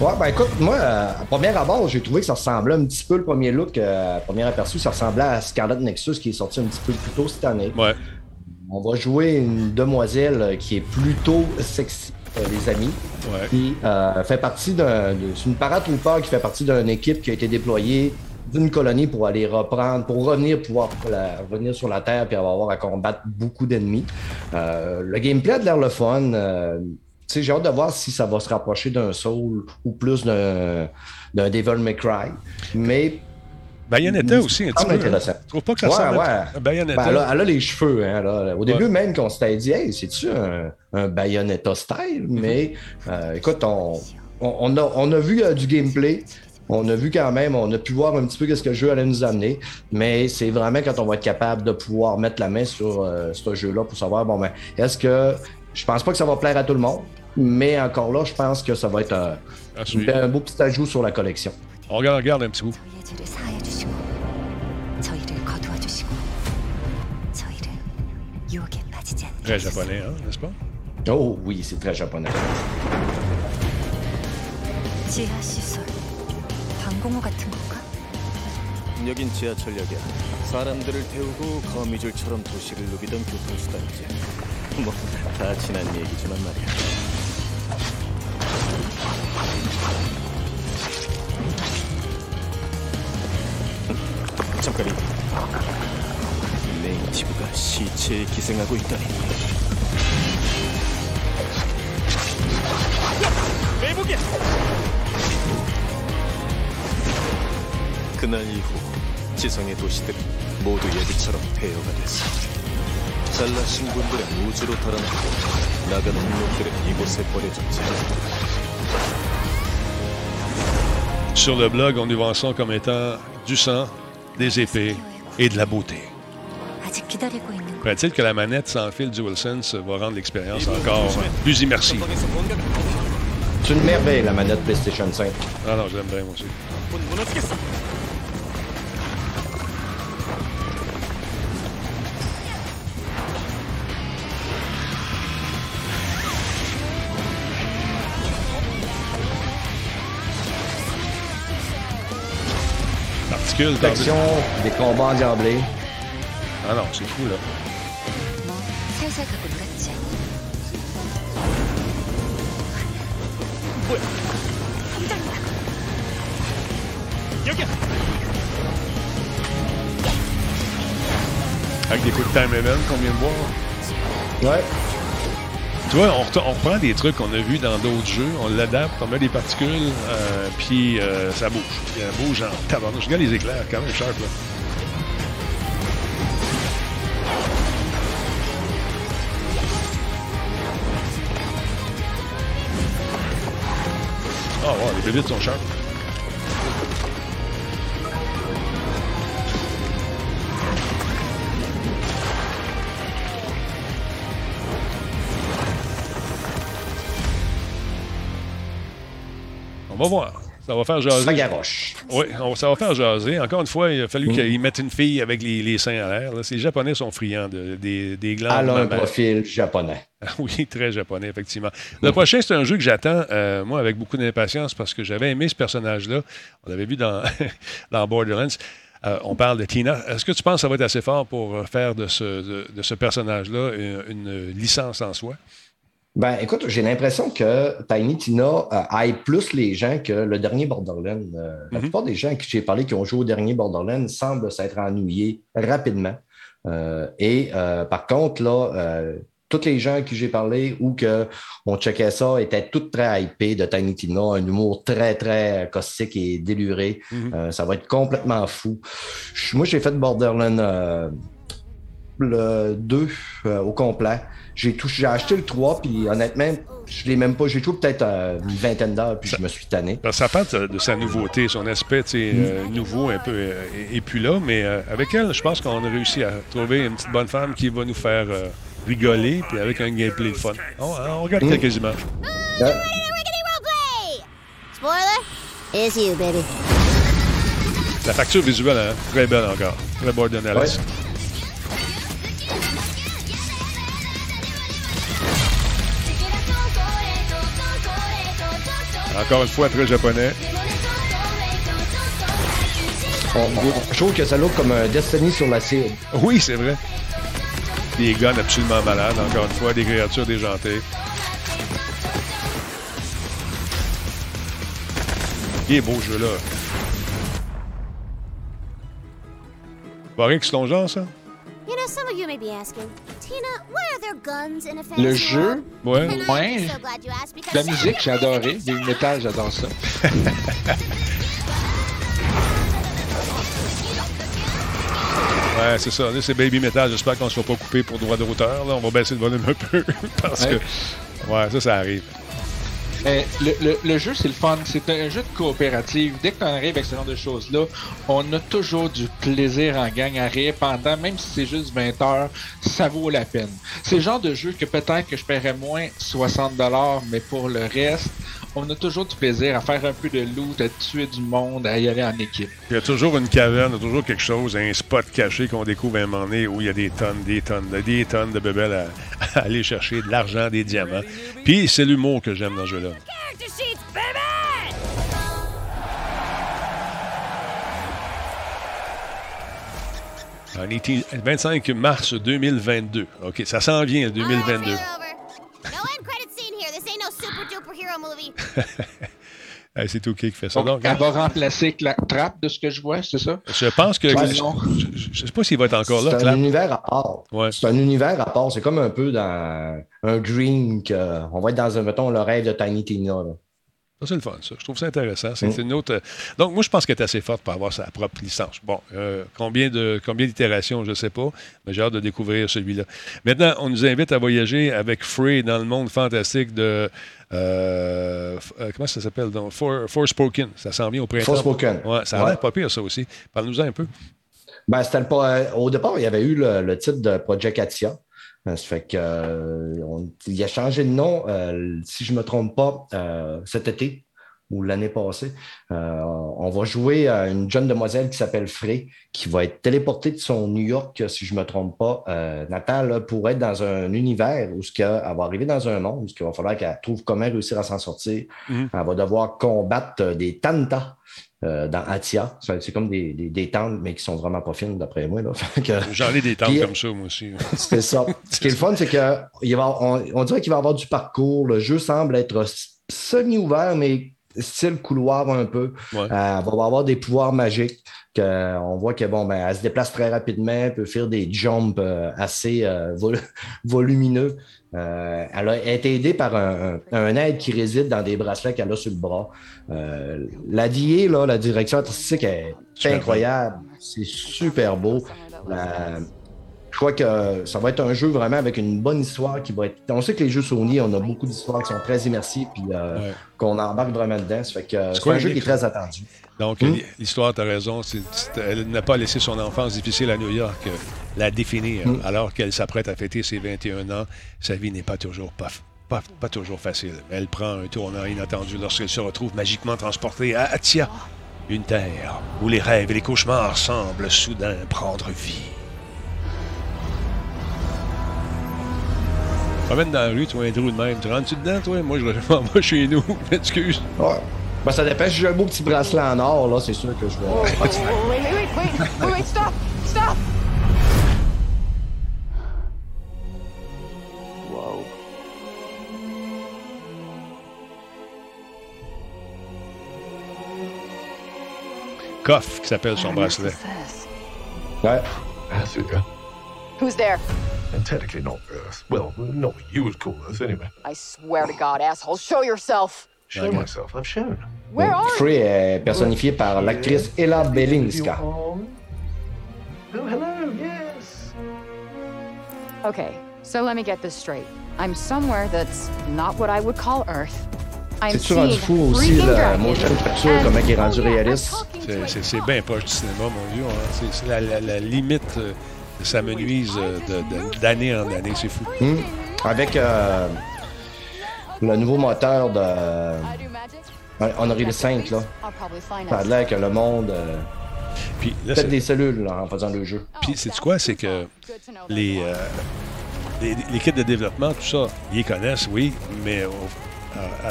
Ouais, ben écoute, moi, euh, à première abord, j'ai trouvé que ça ressemblait un petit peu, le premier look, euh, premier aperçu, ça ressemblait à Scarlet Nexus qui est sorti un petit peu plus tôt cette année. Ouais. On va jouer une demoiselle qui est plutôt sexy, euh, les amis. Ouais. Qui fait partie d'un. C'est une paratrooper qui fait partie d'une équipe qui a été déployée d'une colonie pour aller reprendre, pour revenir, pouvoir revenir sur la Terre puis avoir à combattre beaucoup d'ennemis. Euh, le gameplay a l'air le fun. Euh, j'ai hâte de voir si ça va se rapprocher d'un Soul ou plus d'un Devil May Cry. Mais Bayonetta aussi, un petit peu. Hein. Intéressant. Tu trouves pas que ça ressemble à Bayonetta? Ben, elle, a, les cheveux. Hein, Au début, même, qu'on s'était dit, hey, c'est-tu un, un, Bayonetta style? Mais euh, écoute, on, on, a, on, a, vu du gameplay. On a vu quand même, on a pu voir un petit peu ce que le jeu allait nous amener, mais c'est vraiment quand on va être capable de pouvoir mettre la main sur euh, ce jeu-là pour savoir, bon, ben, est-ce que je pense pas que ça va plaire à tout le monde, mais encore là, je pense que ça va être euh, un beau petit ajout sur la collection. On regarde, regarde un petit bout. Très japonais, hein, n'est-ce pas? Oh oui, c'est très japonais. 항공호 같은 건가? 여긴 지하철역이야. 사람들을 태우고 거미줄처럼 도시를 누비던 교통수단이지. 뭐, 다 지난 얘기지만 말이야. 잠깐이. 네이티브가 시체에 기생하고 있다니. 매복이야! 그날 이후 지성의 도시들은 모두 예비처럼 폐허가 됐어. 잘난 신군들은 우주로 달아나고 나가는 놈들은 이곳에 버려졌지. Sur le blog, on nous vend ça comme étant du sang, des épées et de la beauté. Paraît-il que la manette sans fil DualSense va rendre l'expérience encore plus immersive? C'est une merveille, la manette PlayStation 5. Ah non, je l'aime bien, moi aussi. Des combats endiablés. Ah non, c'est fou, là. Avec des coups de time event qu'on vient de voir. Ouais. On, on, reprend des trucs qu'on a vus dans d'autres jeux, on l'adapte, on met des particules, euh, puis euh, ça bouge. Ça bouge en tabarnouche. Je regarde les éclairs, quand même sharp, là. Ah oh, ouais, les bébites sont sharp. On va voir. Ça va faire jaser. Oui, ça va faire jaser. Encore une fois, il a fallu mm. qu'ils mettent une fille avec les, seins à l'air. Les Japonais sont friands de, des, des glandes. Elle a un profil japonais. oui, très japonais, effectivement. Le prochain, c'est un jeu que j'attends, euh, moi, avec beaucoup d'impatience, parce que j'avais aimé ce personnage-là. On l'avait vu dans, dans Borderlands. Euh, on parle de Tina. Est-ce que tu penses que ça va être assez fort pour faire de ce, de, ce personnage-là une, licence en soi? Ben, écoute, j'ai l'impression que Tiny Tina euh, aille plus les gens que le dernier Borderlands. Euh, la mhm. plupart des gens qui j'ai parlé qui ont joué au dernier Borderlands semblent s'être ennuyés rapidement. et par contre, là, tous les gens qui j'ai parlé ou qu'on checkait ça étaient tous très hypés de Tiny Tina, un humour très, très caustique et déluré. Mhm. Euh, ça va être complètement fou. moi, j'ai fait Borderlands euh, le 2 euh, au complet. J'ai acheté le 3, puis honnêtement, je l'ai même pas. J'ai joué peut-être une vingtaine d'heures, puis je me suis tanné. Ça part de sa nouveauté, son aspect mm. nouveau un peu, et, puis là, mais avec elle, je pense qu'on a réussi à trouver une petite bonne femme qui va nous faire rigoler, puis avec un gameplay fun. On, on regarde quelques images. Yeah. Spoiler, it's you, baby. La facture visuelle, hein? très belle encore. Très Borderlands. Ouais. Encore une fois, très japonais. je trouve que ça look comme un Destiny sur la cible. Oui, c'est vrai. Des guns absolument malades, encore une fois, des créatures déjantées. Il est beau jeu là. Barrick, c'est ton genre, ça? Le jeu? Ouais. Ouais. La musique, j'ai adoré. Le métal, j'adore ça. Ouais, c'est ça. Là, c'est Baby Metal. J'espère qu'on ne soit pas coupé pour droit d'auteur. On va baisser le volume un peu. parce que. Ouais, ça, ça arrive. Le, le, jeu, c'est le fun. C'est un jeu de coopérative. Dès qu'on arrive avec ce genre de choses-là, on a toujours du plaisir en gang à rire pendant, même si c'est juste 20 heures, ça vaut la peine. C'est le genre de jeu que peut-être que je paierais moins 60$, mais pour le reste, on a toujours du plaisir à faire un peu de loot, à tuer du monde, à y aller en équipe. Il y a toujours une caverne, il y a toujours quelque chose, un spot caché qu'on découvre à un moment donné où il y a des tonnes, des tonnes, des tonnes de bébelles à, aller chercher, de l'argent, des diamants. Puis c'est l'humour que j'aime dans ce jeu-là. 25 mars 2022. OK, ça s'en vient, 2022. c'est tout qui fait ça. Donc, elle va remplacer la trappe de ce que je vois, c'est ça? Je pense que. je ne sais pas s'il va être encore là. C'est un univers à part. C'est un univers à part. C'est comme un peu dans un dream on va être dans un, mettons, le rêve de Tiny Tina. Ça, c'est le fun, ça. Je trouve ça intéressant. C'est mm. une autre. Euh, donc, moi, je pense qu'elle est assez forte pour avoir sa propre licence. Bon, euh, combien de combien d'itérations, je ne sais pas, mais j'ai hâte de découvrir celui-là. Maintenant, on nous invite à voyager avec Free dans le monde fantastique de. Euh, comment ça s'appelle donc? Forspoken. Ça s'en vient au printemps. Forspoken. Ouais, ça a l'air pas pire, ça aussi. Parle-nous-en un peu. Ben, le, au départ, il y avait eu le, le titre de Project Atia. Ça fait que, euh, il a changé de nom, euh, si je ne me trompe pas, euh, cet été ou l'année passée. on va jouer à une jeune demoiselle qui s'appelle Frey, qui va être téléportée de son New York, si je ne me trompe pas, Nathan, pour être dans un univers où ce elle va arriver dans un monde où il va falloir qu'elle trouve comment réussir à s'en sortir. Mm-hmm. Elle va devoir combattre des tantas euh, dans Atia. C'est comme des, des, tentes, mais qui sont vraiment pas fines, d'après moi. J'en ai des tentes comme ça, moi aussi. c'est ça. Ce qui est le fun, c'est qu'on on, dirait qu'il va y avoir du parcours. Le jeu semble être semi-ouvert, mais style couloir un peu. Euh, elle va avoir des pouvoirs magiques. on voit qu'elle bon, ben, se déplace très rapidement, elle peut faire des jumps euh, assez volumineux. Euh, elle a été aidée par un, aide qui réside dans des bracelets qu'elle a sur le bras. Euh, la DIA, là, la direction artistique est incroyable. C'est super beau. je crois que ça va être un jeu vraiment avec une bonne histoire qui va être. On sait que les jeux Sony, on a beaucoup d'histoires qui sont très immersives puis euh, qu'on embarque vraiment dedans. c'est un jeu qui est très attendu. Donc, hmm? l'histoire, tu as raison. elle n'a pas laissé son enfance difficile à New York la définir, hmm. alors qu'elle s'apprête à fêter ses 21 ans. Sa vie n'est pas toujours pas, pas toujours facile. Elle prend un tournant inattendu lorsqu'elle se retrouve magiquement transportée à Atia, une terre où les rêves et les cauchemars semblent soudain prendre vie. Promène dans la rue, tu vois un trou de même. Tu rentres-tu dedans, toi? Moi, je vais moi chez nous. Excuse. Ouais. Ben, ça dépend. Si j'ai un beau petit bracelet en or, là, c'est sûr que je vais. Oh, oh, oh, wait, wait, wait, wait, wait, wait, stop! Stop! Coff, qui s'appelle son bracelet. Ouais. Asuka. Who's there? And technically not Earth. Well, not what you would call Earth anyway. I swear to God, asshole, show yourself! Show myself. I've shown. Where are you? Eh, free est personnifié par l'actrice Ella Belinska. Oh, hello. Yes. Okay, so let me get this straight. I'm somewhere that's not what I would call Earth. C'est-tu rendu fou aussi dragons, motion capture, comment il est rendu oh, réaliste? C'est- C'est c'est bien proche du cinéma, mon vieux. hein. C'est c'est la, la- la limite euh, de sa menuise euh, de- de- d'année en année. C'est fou. Hmm. Avec euh, le nouveau moteur de euh. Unreal 5, là. Ça a l'air que le monde euh, Puis là, c'est- des cellules là, en faisant le jeu. Puis, sais-tu quoi? C'est que les, euh, les, les kits de développement, tout ça, ils connaissent, oui, mais au-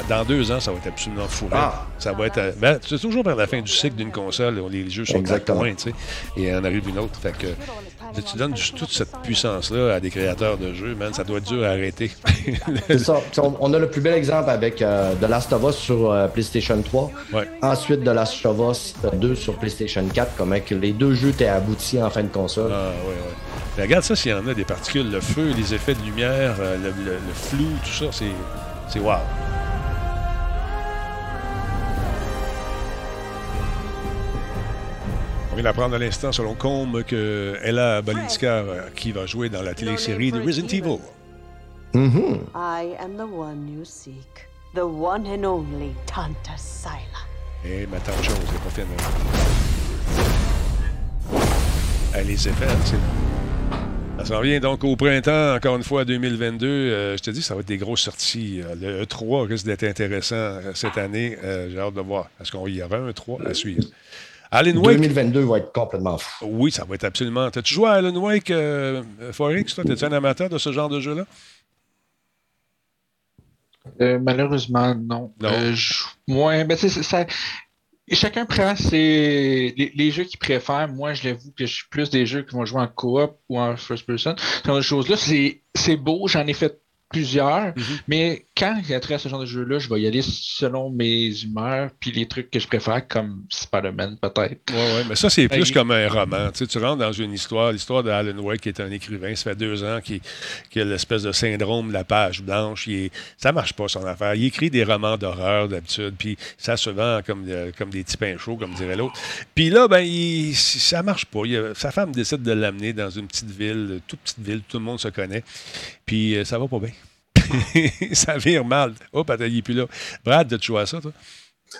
dans deux ans, ça va être absolument fourré. Ah. Ça va être. euh, ben, c'est toujours vers la fin du cycle d'une console les jeux sont Exactement. sais, et en arrive une autre. Fait que tu donnes toute cette puissance-là à des créateurs de jeux, man, ça doit être dur à arrêter. C'est ça. On, on a le plus bel exemple avec euh, The Last of Us sur euh, PlayStation 3. Ouais. Ensuite, The Last of Us 2 sur PlayStation 4. Comment que les deux jeux étaient aboutis en fin de console. Ah, ouais, ouais. Mais regarde ça, s'il y en a des particules, le feu, les effets de lumière, euh, le, le- le flou, tout ça, c'est, c'est wow. On vient d'apprendre à l'instant, selon Combe, que Ella Balinska, euh, qui va jouer dans la télésérie de Resident Evil. Mhm. I am the one you seek. The one and only Tanta Sila. Et ma tante chose, c'est pas fini. Eh, les effets, c'est... Ça s'en vient donc au printemps, encore une fois, 2022. Euh, je te dis, ça va être des grosses sorties. Euh, Le E3 risque d'être intéressant euh, cette année. Euh, J'ai hâte de voir. Est-ce qu'il y aura un E3 à suivre? Alan Wake, 2022 va être complètement fou. oui, ça va être absolument. T'as-tu joué à Alan Wake, euh, Forex, toi? T'es-tu un amateur de ce genre de jeu-là? Euh, malheureusement, non. Non. Euh, je- ouais, ben, tu ça. Chacun prend ses... les, jeux qu'il préfère. Moi, je l'avoue que je suis plus des jeux qui vont jouer en coop ou en first person. Ce genre de choses-là, c'est beau, j'en ai fait plusieurs, Mm-hmm. mais quand a trait à ce genre de jeu-là, je vais y aller selon mes humeurs, puis les trucs que je préfère, comme Spider-Man, peut-être. Oui, oui, mais ça, c'est plus comme un roman. Tu, sais, tu rentres dans une histoire, l'histoire d'Alan Wake, qui est un écrivain, ça fait deux ans qu'il a l'espèce de syndrome de la page blanche. Il est- ça marche pas, son affaire. Il écrit des romans d'horreur, d'habitude, puis ça se vend comme, euh, comme des petits pains chauds, comme dirait l'autre. Puis là, ben, il, ça marche pas. Il sa femme décide de l'amener dans une petite ville, toute petite ville, tout le monde se connaît. Puis euh, ça va pas bien. ça vire mal. Hop, attends, il plus là. Brad, as-tu joué à ça, toi?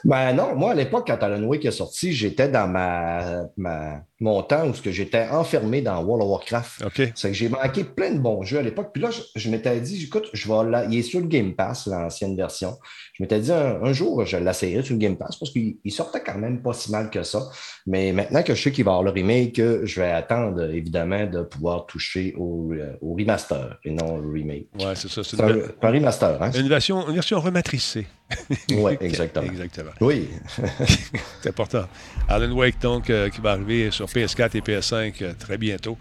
Ben non, moi à l'époque, quand Alan Wake est sorti, j'étais dans ma, mon temps où ce que j'étais enfermé dans World of Warcraft. C'est que j'ai manqué plein de bons jeux à l'époque. Puis là, je, je m'étais dit, écoute, je vais là, il est sur le Game Pass, l'ancienne version. Je m'étais dit, un, un jour, je l'essayerai sur le Game Pass parce qu'il il sortait quand même pas si mal que ça. Mais maintenant que je sais qu'il va y avoir le remake, je vais attendre, évidemment, de pouvoir toucher au, euh, au remaster et non au remake. Ouais, c'est ça. C'est une, un, un remaster, hein? une version, une version rematricée. Oui, exactement. Exactement. Oui. C'est important. Alan Wake, donc, euh, qui va arriver sur PS4 et PS5 euh, très bientôt.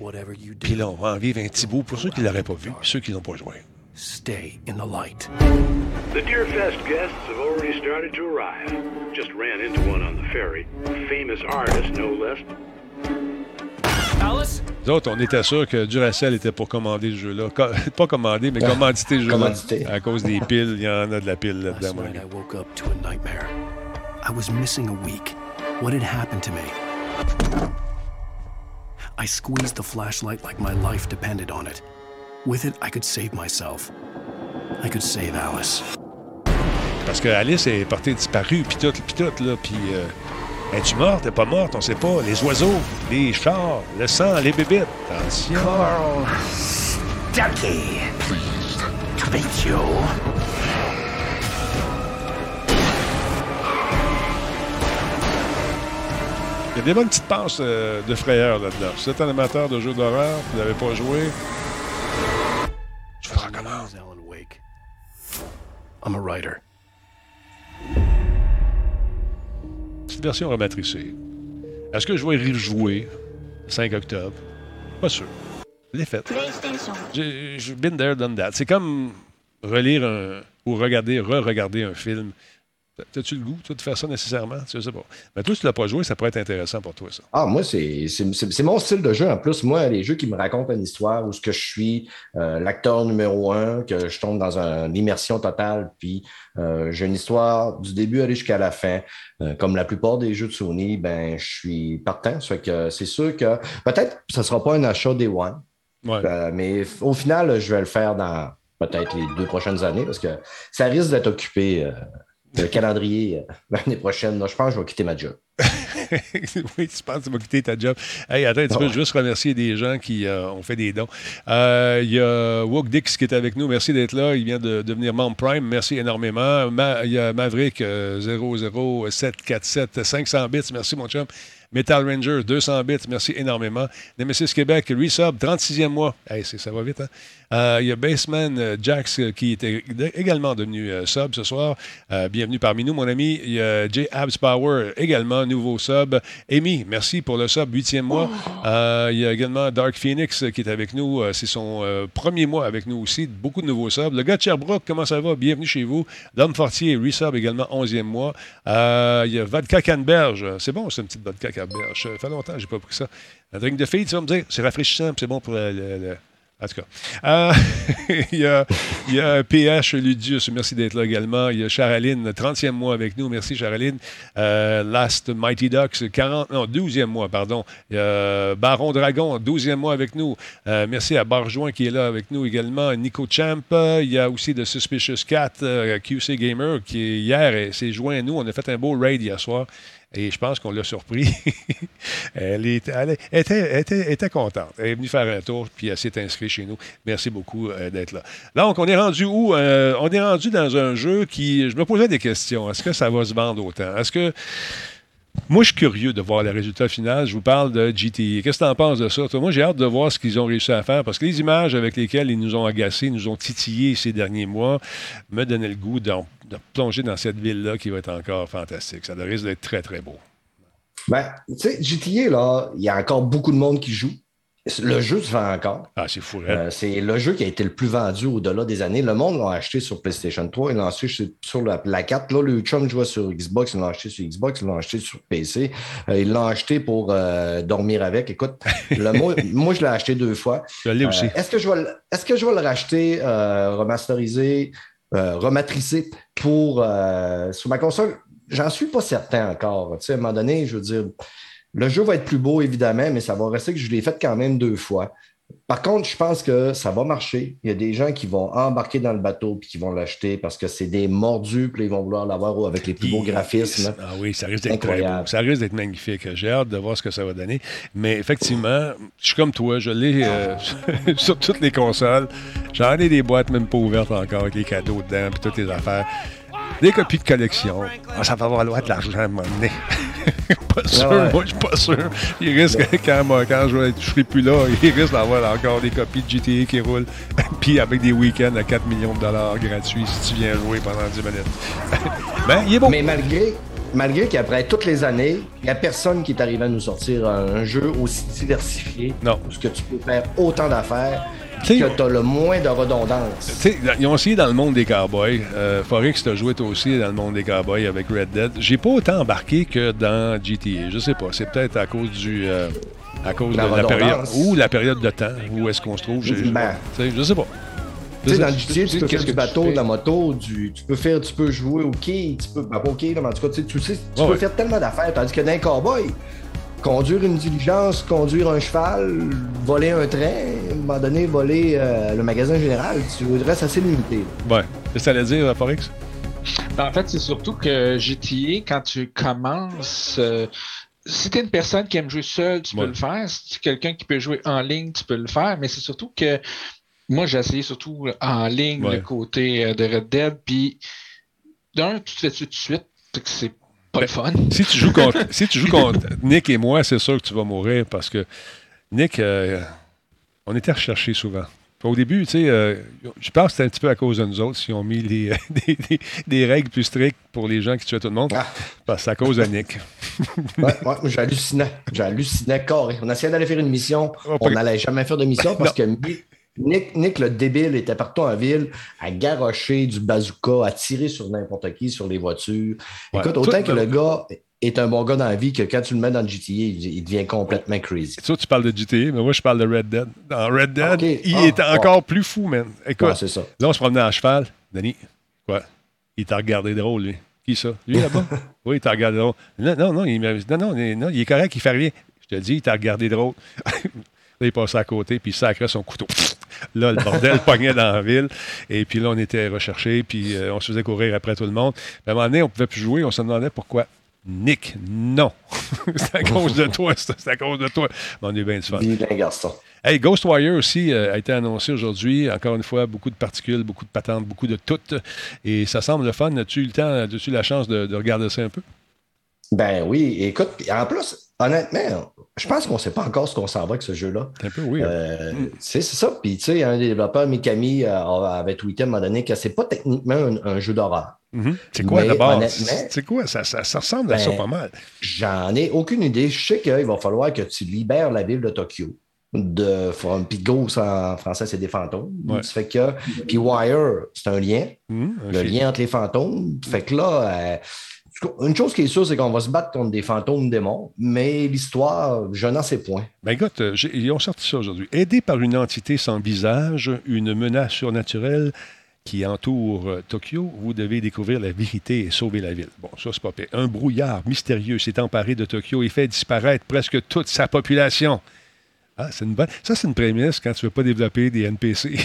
Whatever you Puis do, là, on va en vivre un petit bout pour ceux qui ne l'auraient pas vu, ceux qui n'ont pas joué. stay in the light. The Deerfest guests have already started to arrive. Just ran into one on the ferry. Famous artist, no less. Alice? Nous autres, on était sûr que Duracell était pour commander ce jeu-là. Co- pas commander, mais commanditer le jeu-là. À cause des piles, il y en a de la pile là-dedans. I woke up to a nightmare. I was missing a week. What had happened to me? I squeezed the flashlight like my life depended on it. With it, I could save myself. I could save Alice. Parce que Alice est portée disparue, puis tout, puis tout, là, puis... Euh, es-tu morte? T'es pas morte? On sait pas. Les oiseaux, les chars, le sang, les bébites. Attention. Carl Stucky. Pleased to meet you. Y a des bonnes petites passes euh, de frayeur là-dedans. Si vous êtes un amateur de jeux d'horreur, vous n'avez pas joué, je vous recommande. I'm a writer. Petite version rematricée. Est-ce que je vais y rejouer le 5 octobre? Pas sûr. Je l'ai fait. J'ai j'ai been there, done that. C'est comme relire un, ou regarder, re-regarder un film. T'as-tu le goût, toi, de faire ça nécessairement? Je sais pas. Mais toi, si tu l'as pas joué, ça pourrait être intéressant pour toi, ça. Ah, moi, c'est mon style de jeu. En plus, moi, les jeux qui me racontent une histoire où ce que je suis euh, l'acteur numéro un, que je tombe dans une immersion totale, puis euh, j'ai une histoire du début aller jusqu'à la fin. Euh, comme la plupart des jeux de Sony, ben, je suis partant. Ça fait que c'est sûr que peut-être que ce ne sera pas un achat des One. Mais au final, je vais le faire dans peut-être les deux prochaines années parce que ça risque d'être occupé. Le calendrier euh, l'année prochaine, je pense que je vais quitter ma job. oui, tu penses que tu vas quitter ta job. Hey, attends, tu peux juste remercier des gens qui euh, ont fait des dons. Euh, Il y a Wook Dix qui est avec nous. Merci d'être là. Il vient de devenir membre Prime. Merci énormément. Ma- Il y a Maverick euh, 00747 500 bits. Merci, mon chum. Metal Ranger, 200 bits, merci énormément. Nemesis Québec, Resub, 36e mois. Hey, ça va vite, hein? Euh, Il y a Baseman euh, Jax euh, qui est ég- également devenu sub ce soir. Bienvenue parmi nous, mon ami. Il y a J. Abs Power, également nouveau sub. Amy, merci pour le sub, 8e mois. Euh, il y a également Dark Phoenix qui est avec nous. C'est son premier mois avec nous aussi. Beaucoup de nouveaux subs. Le gars de Sherbrooke, comment ça va? Bienvenue chez vous. L'homme Fortier, resub également, 11e mois. Euh, il y a Vodka Canberge. C'est bon, c'est une petite Vodka Canberge. Ça fait longtemps que je n'ai pas pris ça. Un drink de fille, tu vas me dire, c'est rafraîchissant, c'est bon pour le. le- le- En tout cas. Euh, il, y a, PH Ludius, merci d'être là également. Il y a Charaline, 30e mois avec nous. Merci Charaline. Euh, Last Mighty Ducks, 40, non, 12e mois, pardon. Il y a Baron Dragon, 12e mois avec nous. Euh, merci à Barjoin qui est là avec nous également. Nico Champ. Il y a aussi The Suspicious Cat, QC Gamer, qui hier s'est joint à nous. On a fait un beau raid hier soir. Et je pense qu'on l'a surpris. elle, était contente. Elle est venue faire un tour, puis elle s'est inscrite chez nous. Merci beaucoup euh, d'être là. Donc, on est rendu où? Euh, on est rendu dans un jeu qui... Je me posais des questions. Est-ce que ça va se vendre autant? Est-ce que... Moi, je suis curieux de voir le résultat final. Je vous parle de GTA. Qu'est-ce que tu en penses de ça? Moi, j'ai hâte de voir ce qu'ils ont réussi à faire parce que les images avec lesquelles ils nous ont agacés, nous ont titillés ces derniers mois, me donnaient le goût de, plonger dans cette ville-là qui va être encore fantastique. Ça risque d'être très, très beau. Ben, tu sais, GTA, là, il y a encore beaucoup de monde qui joue. Le jeu se vend encore. Ah, c'est fou. Euh, c'est le jeu qui a été le plus vendu au-delà des années. Le monde l'a acheté sur PlayStation 3, ils l'ont acheté sur, la, la 4. Là, le chum jouait sur Xbox, ils l'ont acheté sur Xbox, ils l'ont acheté sur PC. Euh, ils l'ont acheté pour euh, dormir avec. Écoute, le moi, je l'ai acheté deux fois. Je l'ai aussi. Est-ce que je vais, le- est-ce que je vais le racheter remasterisé, rematricé pour sur ma console? J'en suis pas certain encore. Tu sais, à un moment donné, je veux dire, le jeu va être plus beau, évidemment, mais ça va rester que je l'ai fait quand même deux fois. Par contre, je pense que ça va marcher. Il y a des gens qui vont embarquer dans le bateau puis qui vont l'acheter parce que c'est des mordus, puis ils vont vouloir l'avoir avec les plus beaux graphismes. Ah oui, ça risque d'être très beau. Ça risque d'être magnifique. J'ai hâte de voir ce que ça va donner. Mais effectivement, je suis comme toi, je l'ai euh, sur toutes les consoles. J'en ai des boîtes même pas ouvertes encore avec les cadeaux dedans puis toutes les affaires. Des copies de collection. Ah, ça va valoir de l'argent à un moment donné. pas sûr, ouais. moi, je suis pas sûr. Il risque, quand, moi, quand je, je serai plus là, il risque d'avoir encore des copies de GTA qui roulent. Puis avec des week-ends à 4 millions de dollars gratuits si tu viens jouer pendant 10 minutes. ben, il est bon. Mais malgré, malgré qu'après toutes les années, il n'y a personne qui est arrivé à nous sortir un jeu aussi diversifié. Non. Parce que tu peux faire autant d'affaires que tu as le moins de redondance. Tu sais, ils ont essayé dans le monde des cowboys. Euh, Forex, tu as joué toi aussi dans le monde des cowboys avec Red Dead. J'ai pas autant embarqué que dans GTA. Je sais pas. C'est peut-être à cause du. euh, à cause La de la période. Ou la période de temps. Où est-ce qu'on se trouve? Je, Ben. je sais pas. Tu sais, dans le GTA, tu peux faire que du bateau, de la moto, du, tu peux faire, tu peux jouer au quai, tu peux, ben, pas au quai, là, mais en tout cas, tu sais, tu, sais, tu Ouais, peux ouais. faire tellement d'affaires, tandis que dans un cowboy, conduire une diligence, conduire un cheval, voler un train, à un moment donné, voler euh, le magasin général, tu restes assez limité. Ouais. Qu'est-ce que ça allait dire, Forex? Ben, en fait, c'est surtout que GTA, quand tu commences, euh, si tu es une personne qui aime jouer seul, tu Ouais. peux le faire. Si tu es quelqu'un qui peut jouer en ligne, tu peux le faire. Mais c'est surtout que moi, j'ai essayé surtout en ligne Ouais. le côté euh, de Red Dead. Puis d'un, tu te fais tout de suite? C'est pas le fun. Si tu joues contre, si tu joues contre Nick et moi, c'est sûr que tu vas mourir parce que Nick, euh, on était recherchés souvent. Au début, tu sais, euh, je pense que c'était un petit peu à cause de nous autres s'ils ont mis les, des, des, des, règles plus strictes pour les gens qui tuaient tout le monde. Ah. Parce que c'est à cause de Nick. ouais, ouais j'hallucinais. J'hallucinais carré. On essayait d'aller faire une mission. Oh, on n'allait jamais faire de mission parce que Nick, Nick, le débile, était partout en ville à garrocher du bazooka, à tirer sur n'importe qui, sur les voitures. Écoute, autant que le gars est un bon gars dans la vie que quand tu le mets dans le GTA, il, devient complètement crazy. Ça, tu parles de GTA, mais moi, je parle de Red Dead. Dans Red Dead, il ah, est encore plus fou, man. Écoute, ça. là, on se promenait à cheval. Denis, quoi? Il t'a regardé drôle, lui. Qui ça? Lui, là-bas? oui, il t'a regardé drôle. Non, non, non, il, non, non, non, il est correct, il fait rien. Je te dis, il t'a regardé drôle. là, il passait à côté, puis il sacrait son couteau. Là, le bordel pognait dans la ville. Et puis là, on était recherchés, puis euh, on se faisait courir après tout le monde. À un moment donné, on ne pouvait plus jouer. On se demandait pourquoi. Nick, non. c'est à cause de toi, c'est à cause de toi. on est bien du fun. Hey, Ghostwire aussi euh, a été annoncé aujourd'hui. Encore une fois, beaucoup de particules, beaucoup de patentes, beaucoup de toutes. Et ça semble le fun. As-tu eu le temps, as-tu la chance de, regarder ça un peu? Ben oui, écoute, en plus, honnêtement, je pense qu'on ne sait pas encore ce qu'on s'en va avec ce jeu-là. C'est un peu oui. Euh, mm. C'est ça. Puis, tu sais, un des développeurs, Mikami, euh, avait tweeté à un moment donné que ce n'est pas techniquement un jeu d'horreur. Mhm. C'est quoi d'abord? C'est quoi? Ça, ça, ressemble à ça ben, pas mal. J'en ai aucune idée. Je sais qu'il va falloir que tu libères la ville de Tokyo. De, puis Ghost en français, c'est des fantômes. fait que, puis Wire, c'est un lien. Mhm, le lien entre les fantômes. Fait que là, euh, une chose qui est sûre, c'est qu'on va se battre contre des fantômes démons, mais l'histoire, je n'en sais point. Ben écoute, euh, ils ont sorti ça aujourd'hui. Aidé par une entité sans visage, une menace surnaturelle, qui entoure euh, Tokyo, vous devez découvrir la vérité et sauver la ville. Bon, ça, c'est pas pire. Un brouillard mystérieux s'est emparé de Tokyo et fait disparaître presque toute sa population. Ah, c'est une bonne. Ça, c'est une prémisse quand tu ne veux pas développer des NPC.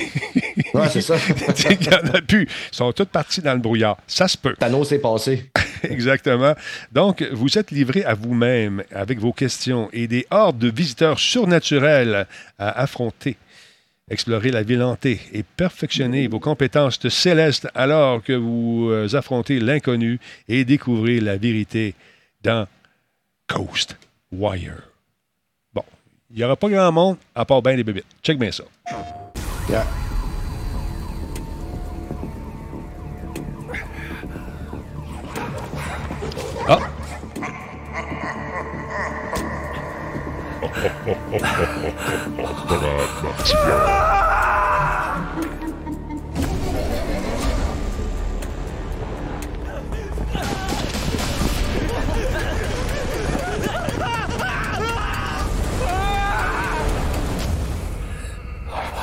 Ouais, c'est ça. Il n'y en a plus. Ils sont tous partis dans le brouillard. Ça se peut. Thanos est passé. Exactement. Donc, vous êtes livré à vous-même avec vos questions et des hordes de visiteurs surnaturels à affronter. Explorer la ville hantée et perfectionner vos compétences célestes alors que vous euh, affrontez l'inconnu et découvrez la vérité dans Coast Wire. Il n'y aura pas grand monde à part bien les bébés. Check bien ça. Ah!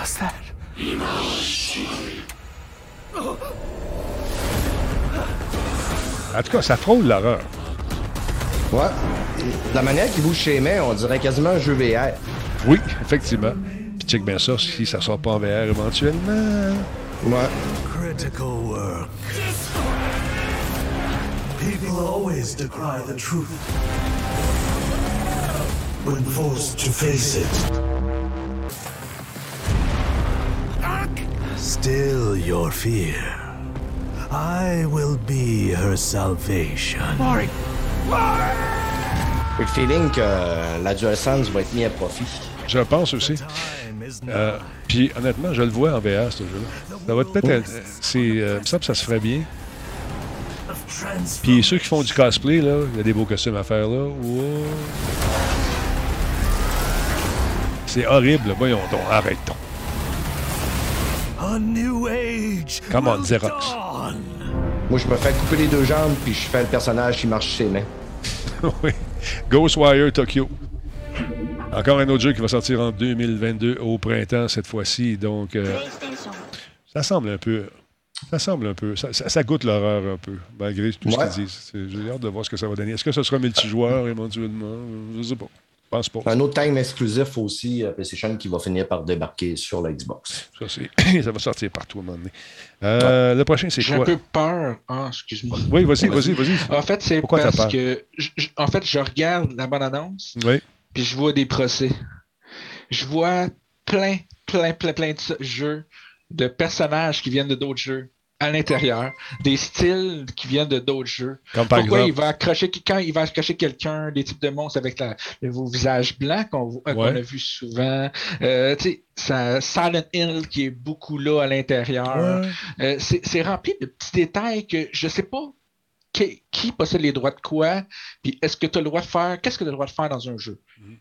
What was that? En tout cas, ça frôle l'horreur. Ouais. La manière qu'il bouge chez mains, on dirait quasiment un jeu VR. Oui, effectivement. Puis check bien ça si ça sort pas en VR éventuellement. Ouais. Critical work. People always decry the truth. When forced to face it. Still your fear. I will be her salvation. Mari! J'ai le feeling que la DualSense va être mis à profit. Je pense aussi. Euh, puis honnêtement, je le vois en VR, ce jeu-là. Ça va peut-être. C'est, euh, ça, ça se ferait bien. Puis ceux qui font du cosplay, là, il y a des beaux costumes à faire là. C'est horrible, voyons donc, arrête-toi. Come on, Xerox. Moi, je me fais couper les deux jambes, puis je fais le personnage qui marche ses mains. oui. Ghostwire Tokyo. Encore un autre jeu qui va sortir en 2022 au printemps cette fois-ci. Donc, euh, ça semble un peu. Ça semble un peu. Ça, goûte l'horreur un peu, malgré tout ce qu'ils disent. J'ai hâte de voir ce que ça va donner. Est-ce que ce sera multijoueur éventuellement? Je ne sais pas. Un autre time exclusif aussi, euh, PlayStation, qui va finir par débarquer sur la Xbox. Ça, ça va sortir partout à un moment donné. Euh, le prochain, c'est quoi? J'ai un peu peur. Ah, excuse-moi. Oui, vas-y, vas-y, vas-y. En fait, c'est parce que... en fait, je regarde la bande-annonce, oui. puis je vois des procès. Je vois plein, plein, plein, plein de jeux, de personnages qui viennent de d'autres jeux à l'intérieur, des styles qui viennent de d'autres jeux. Comme par Pourquoi exemple- il va accrocher quand il va accrocher quelqu'un, des types de monstres avec la, vos visages blancs qu'on euh, a vu souvent. Euh, ça- Silent Hill qui est beaucoup là à l'intérieur. Euh, c'est rempli de petits détails que je sais pas qui, qui possède les droits de quoi, puis est-ce que tu as le droit de faire, qu'est-ce que tu as le droit de faire dans un jeu? Mm-hmm.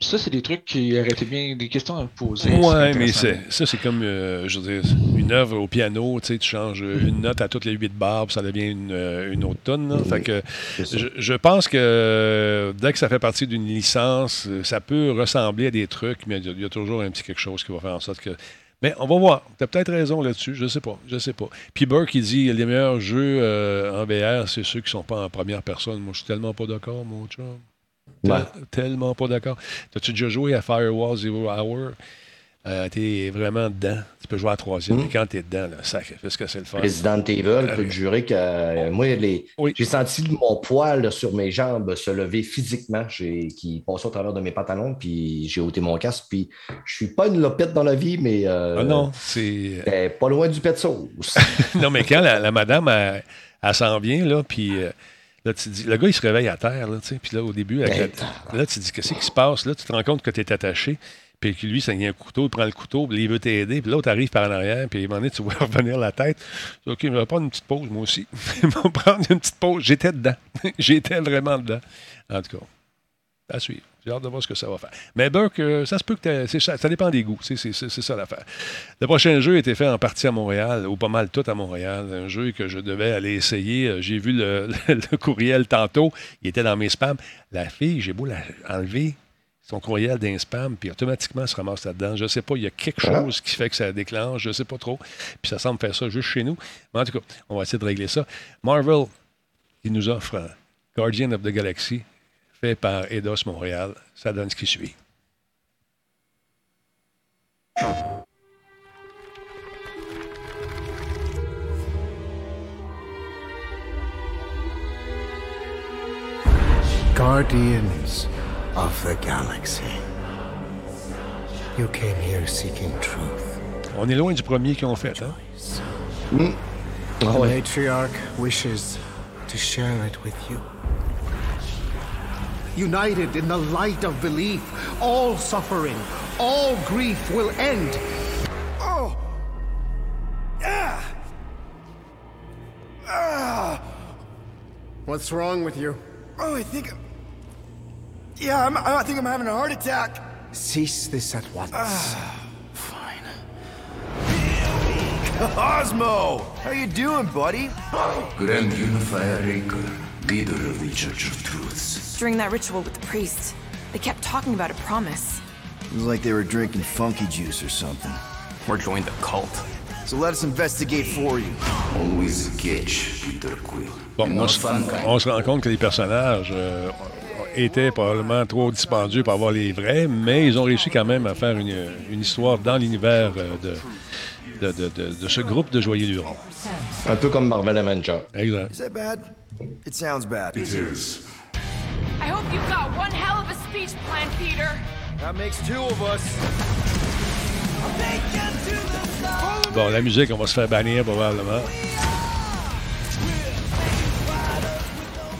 Ça, c'est des trucs qui auraient été bien des questions à poser. Ouais, mais ça, c'est comme, euh, je veux dire, une œuvre au piano, tu sais, tu changes une note à toutes les huit barres, puis ça devient une, euh, une autre tonne. là. Fait que je, je pense que euh, dès que ça fait partie d'une licence, ça peut ressembler à des trucs, mais il y a- il y, a toujours un petit quelque chose qui va faire en sorte que. Mais on va voir. Tu as peut-être raison là-dessus. Je sais pas. Je sais pas. Puis Burke, il dit les meilleurs jeux euh, en VR, c'est ceux qui sont pas en première personne. Moi, je suis tellement pas d'accord, mon chum. Ouais. Tellement pas d'accord. T'as-tu déjà joué à Firewall Zero Hour? Euh, t'es vraiment dedans. Tu peux jouer à la troisième. Mais quand t'es dedans, là, sacrifice que c'est le fun. Resident Evil, je peux te jurer que euh, moi, les... j'ai senti mon poil sur mes jambes se lever physiquement, qui passait au travers de mes pantalons, puis j'ai ôté mon casque, puis je suis pas une lopette dans la vie, mais euh, Ah non, c'est. pas loin du pet sauce. non, mais quand la, la madame, elle, elle s'en vient, là, puis euh, là, tu dis, le gars, il se réveille à terre, là, tu sais, puis là, au début, Ben, la- là, tu dis, qu'est-ce qui se passe? Là, tu te rends compte que tu es attaché, puis lui, ça y a un couteau, il prend le couteau, puis il veut t'aider, puis l'autre arrive par en arrière, puis à un moment donné, tu vois revenir la tête. Tu dis, OK, je vais prendre une petite pause, moi aussi. je vais prendre une petite pause. J'étais dedans. J'étais vraiment dedans. En tout cas, à suivre. J'ai hâte de voir ce que ça va faire. Mais Burke, euh, ça se peut que ça, ça dépend des goûts. C'est, c'est- c'est- c'est ça l'affaire. Le prochain jeu a été fait en partie à Montréal, ou pas mal tout à Montréal. Un jeu que je devais aller essayer. Euh, J'ai vu le, le courriel tantôt. Il était dans mes spams. La fille, j'ai beau la enlever son courriel d'un spam, puis automatiquement, elle se ramasse là-dedans. Je ne sais pas, il y a quelque chose qui fait que ça déclenche, je ne sais pas trop. Puis ça semble faire ça juste chez nous. Mais en tout cas, on va essayer de régler ça. Marvel, qui nous offre euh, Guardian of the Galaxy, fait par Eidos Montréal. Ça donne ce qui suit. Guardians of the Galaxy. You came here seeking truth. On est loin du premier qu'ils ont fait. Hein? The matriarch wishes to share it with you. United in the light of belief, all suffering, all grief will end. Oh! Ah! Ah! What's wrong with you? Oh, I think. Yeah, I'm, I think I'm having a heart attack. Cease this at once. Cosmo! How you doing, buddy? Grand Unifier Raker, leader of the Church of Truths. During that ritual with the priest, they kept talking about a promise. It was like they were drinking funky juice or something. Or joined the cult. So let us investigate for you. Always catch Peter Quill. Bon, on, se, on se rend compte que les personnages euh, étaient probablement trop dispendieux pour avoir les vrais, mais ils ont réussi quand même à faire une, une histoire dans l'univers euh, de, de, de- de- de ce groupe de Joyeux Lurons. Un peu comme Marvel Avenger. Exact. Is that bad? It sounds bad. It is. I hope you've got one hell of a speech plan, Peter. That makes two of us. Bon, la musique, on va se faire bannir probablement.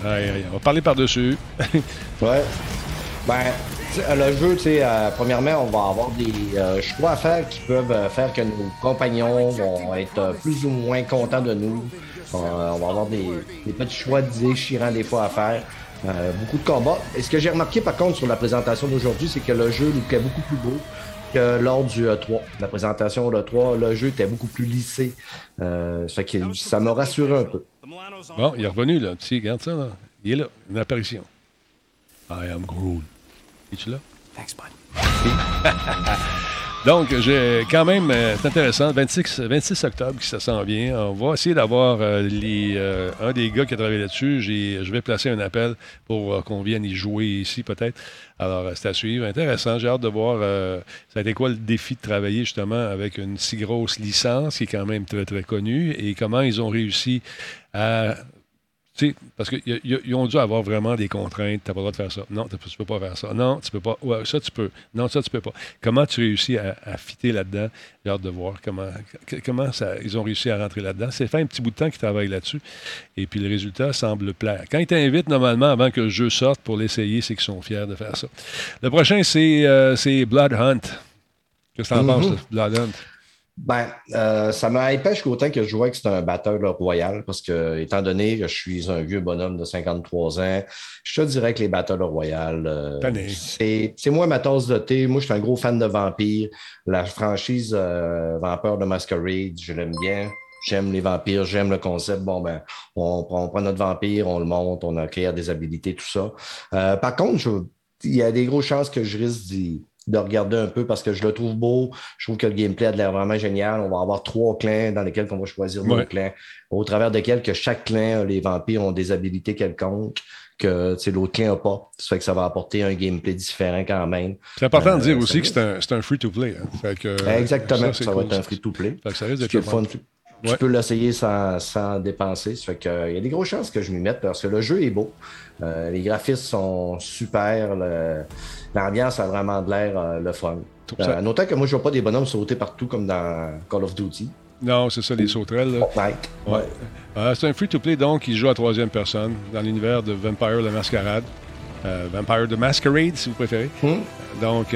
Aïe, aïe, on va parler par-dessus. Ouais. Ben, le jeu, tu sais, euh, premièrement, on va avoir des euh, choix à faire qui peuvent euh, faire que nos compagnons vont être euh, plus ou moins contents de nous. Euh, on va avoir des, des petits choix déchirants des fois à faire. Euh, beaucoup de combats. Et ce que j'ai remarqué par contre sur la présentation d'aujourd'hui, c'est que le jeu nous est beaucoup plus beau que lors du E3. La présentation de l'E3, le jeu était beaucoup plus lissé. Euh, ça, fait que ça m'a rassuré un peu. Bon, il est revenu, là. Tu sais, regarde ça, là. Il est là, une apparition. I am Groot. Es-tu là? Thanks, bud. Donc, j'ai quand même, euh, c'est intéressant, 26, 26 octobre qui ça s'en vient. On va essayer d'avoir euh, euh, un des gars qui a travaillé là-dessus. Je vais placer un appel pour qu'on vienne y jouer ici, peut-être. Alors, c'est à suivre. Intéressant. J'ai hâte de voir ça a été quoi le défi de travailler justement avec une si grosse licence qui est quand même très, très connue et comment ils ont réussi à parce qu'ils ont dû avoir vraiment des contraintes. Tu n'as pas le droit de faire ça. Non, tu ne peux pas faire ça. Non, tu peux pas. Ouais, ça, tu peux. Non, ça, tu peux pas. Comment tu réussis à, à fitter là-dedans? J'ai hâte de voir comment, comment ça, ils ont réussi à rentrer là-dedans. C'est fait un petit bout de temps qu'ils travaillent là-dessus. Et puis le résultat semble plaire. Quand ils t'invitent, normalement, avant que le jeu sorte pour l'essayer, c'est qu'ils sont fiers de faire ça. Le prochain, c'est euh, Blood Hunt. Qu'est-ce que tu en penses, mm-hmm. Blood Hunt? Ben, euh, ça m'a jusqu'au autant que je vois que c'est un batteur royal, parce que, étant donné que je suis un vieux bonhomme de 53 ans, je te dirais que les batteurs royal, euh, c'est moi ma tasse de thé. Moi, je suis un gros fan de vampires. La franchise euh, Vampire de Masquerade, je l'aime bien. J'aime les vampires, j'aime le concept. Bon, ben, on, prend notre vampire, on le monte, on acquiert des habilités, tout ça. Euh, par contre, il y a des grosses chances que je risque d'y de regarder un peu parce que je le trouve beau. Je trouve que le gameplay a l'air vraiment génial. On va avoir trois clans dans lesquels on va choisir nos clans, au travers desquels que chaque clan, les vampires ont des habilités quelconques que l'autre clan n'a pas. Ça fait que ça va apporter un gameplay différent quand même. C'est important de dire euh, aussi que c'est un, free-to-play. Hein. Exactement, ça, va être un free-to-play. Ça risque d'être Tu peux l'essayer sans, sans, dépenser. Ça fait que, il y a des grosses chances que je m'y mette parce que le jeu est beau. Euh, les graphismes sont super. L'ambiance a vraiment de l'air euh, le fun. Euh, notant que moi, je vois pas des bonhommes sauter partout comme dans Call of Duty. Non, c'est ça, les sauterelles. Ouais. c'est un free-to-play, donc, qui joue à troisième personne dans l'univers de Vampire la Masquerade. Vampire the Masquerade, si vous préférez. Hmm. Donc,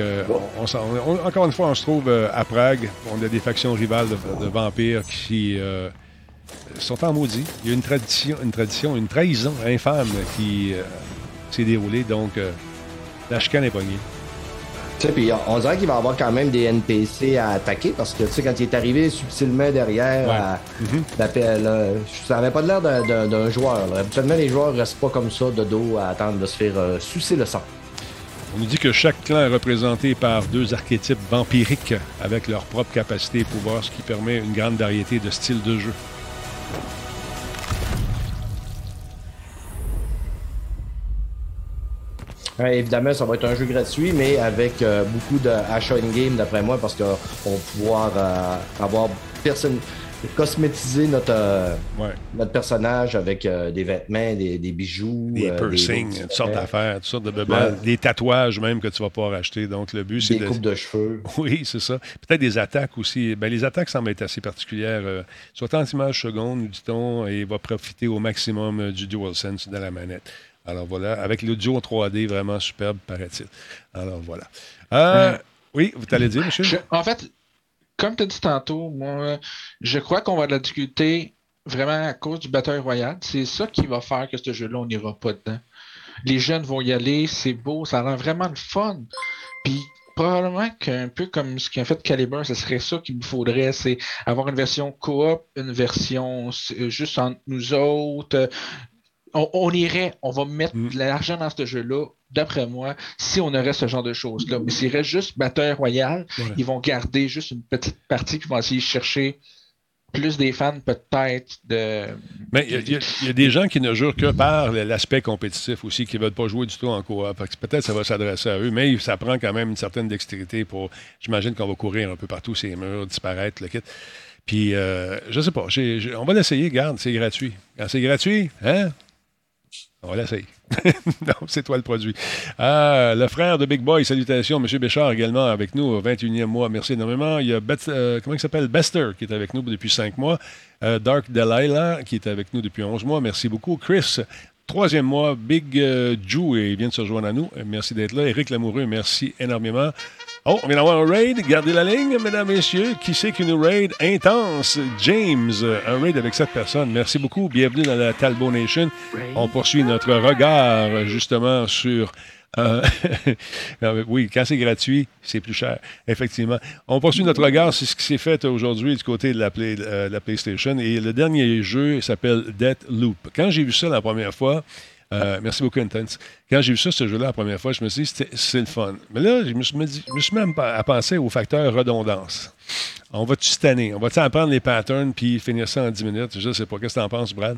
encore une fois, on se trouve à Prague. On a des factions rivales de, vampires qui sont en maudit. Il y a une tradition, une tradition, une trahison infâme qui euh, s'est déroulée. Donc, euh, la chicane est pognée. Puis on dirait qu'il va avoir quand même des NPC à attaquer parce que tu sais, quand il est arrivé subtilement derrière, mhm. ça n'avait pas l'air d'un joueur. Habituellement, les joueurs ne restent pas comme ça de dos à attendre de se faire euh, sucer le sang. On nous dit que chaque clan est représenté par deux archétypes vampiriques avec leur propre capacité et pouvoir, ce qui permet une grande variété de styles de jeu. Évidemment, ça va être un jeu gratuit, mais avec euh, beaucoup de achat in-game, d'après moi, parce qu'on va pouvoir euh, avoir personne cosmétiser notre, euh, notre personnage avec des vêtements, des, bijoux. Des piercings, toutes sortes d'affaires, toutes sortes de bebelles, des tatouages même que tu vas pouvoir acheter. Donc, le but, c'est Des coupes de cheveux. Oui, c'est ça. Peut-être des attaques aussi. Ben, les attaques semblent être assez particulières. soit en image seconde, nous dit-on, et va profiter au maximum du DualSense de la manette. Alors voilà, avec l'audio en 3D vraiment superbe, paraît-il. Alors voilà. Euh, euh, oui, vous t'allez dire, monsieur? en fait, comme tu as dit tantôt, moi, je crois qu'on va de la difficulté vraiment à cause du Battle Royale. C'est ça qui va faire que ce jeu-là, on n'ira pas dedans. Les jeunes vont y aller, c'est beau, ça rend vraiment le fun. Puis probablement qu'un peu comme ce qu'a fait Caliber, ce serait ça qu'il me faudrait, c'est avoir une version coop, une version euh, juste entre nous autres, on, irait, on va mettre mm. de l'argent dans ce jeu-là, d'après moi, si on aurait ce genre de choses-là. Mais s'il reste juste Battle Royale, ils vont garder juste une petite partie qui vont essayer de chercher plus des fans peut-être de... Mais il y, a des gens qui ne jurent que par l'aspect compétitif aussi, qui ne veulent pas jouer du tout en coop. Peut-être ça va s'adresser à eux, mais ça prend quand même une certaine dextérité pour... J'imagine qu'on va courir un peu partout ces murs, disparaître, le kit. Puis, euh, je sais pas, on va l'essayer, garde, c'est gratuit. Quand c'est gratuit, hein? On va l'essayer. non, c'est toi le produit. Ah, le frère de Big Boy, salutations. M. Béchard également avec nous au 21e mois. Merci énormément. Il y a euh, comment il s'appelle? Bester qui est avec nous depuis 5 mois. Euh, Dark Delilah qui est avec nous depuis 11 mois. Merci beaucoup. Chris, troisième mois. Big Jew, il vient de se rejoindre à nous. Merci d'être là. Éric Lamoureux, merci énormément. Oh, on vient d'avoir un raid. Gardez la ligne, mesdames, messieurs. Qui c'est qu'une raid? Intense? James, un raid avec cette personne. Merci beaucoup. Bienvenue dans la Talbot Nation. On poursuit notre regard, justement, sur. Euh, oui, quand c'est gratuit, c'est plus cher, effectivement. On poursuit notre regard sur ce qui s'est fait aujourd'hui du côté de la, euh, la PlayStation. Et le dernier jeu s'appelle Death Loop. Quand j'ai vu ça la première fois, euh, merci beaucoup, Intense. Quand j'ai vu ça, ce jeu-là, la première fois, je me suis dit, c'est le fun. Mais là, je me suis, je me suis même à penser au facteur redondance. On va-tu année? On va-tu apprendre les patterns puis finir ça en 10 minutes? Je sais pas. Qu'est-ce que tu en penses, Brad?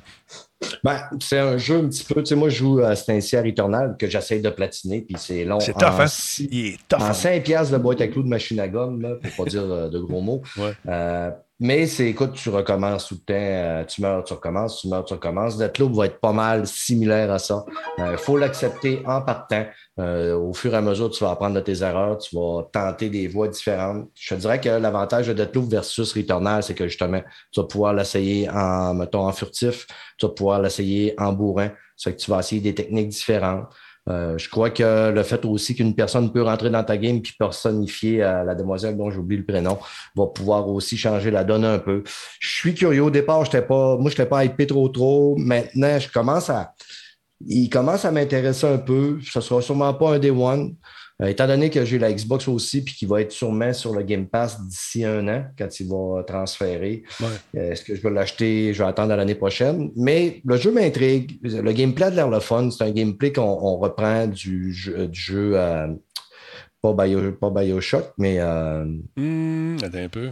Ben, c'est un jeu un petit peu. Tu sais, moi, je joue à cet à Returnal que j'essaye de platiner, puis c'est long. C'est tough, hein? six- Il est tough. En hein? 5 piastres de boîte à clous de machine à gomme, là, pour pas dire euh, de gros mots. Euh, mais c'est, écoute, tu recommences tout le temps. euh, tu meurs, tu recommences, tu meurs, tu recommences. Deathloop va être pas mal similaire à ça. Il faut l'accepter en partant. Euh, au fur et à mesure, tu vas apprendre de tes erreurs, tu vas tenter des voies différentes. Je te dirais que l'avantage de Deathloop versus Returnal, c'est que justement, tu vas pouvoir l'essayer en, mettons, en furtif, tu vas pouvoir l'essayer en bourrin. Ça fait que tu vas essayer des techniques différentes. Euh, je crois que le fait aussi qu'une personne peut rentrer dans ta game puis personnifier euh, la demoiselle dont j'oublie le prénom va pouvoir aussi changer la donne un peu. Je suis curieux. Au départ, j'étais pas, moi, je n'étais pas hypé trop trop. Maintenant, je commence à. Il commence à m'intéresser un peu. Ce sera sûrement pas un day one. Euh, étant donné que j'ai la Xbox aussi, puis qu'il va être sûrement sur le Game Pass d'ici un an, quand il va transférer. Ouais. Euh, Est-ce que je vais l'acheter? Je vais attendre à l'année prochaine. Mais le jeu m'intrigue. Le gameplay a de l'air le fun. C'est un gameplay qu'on on reprend du jeu, du jeu euh, pas, Bio- pas Bioshock, mais euh, Hum, attends un peu.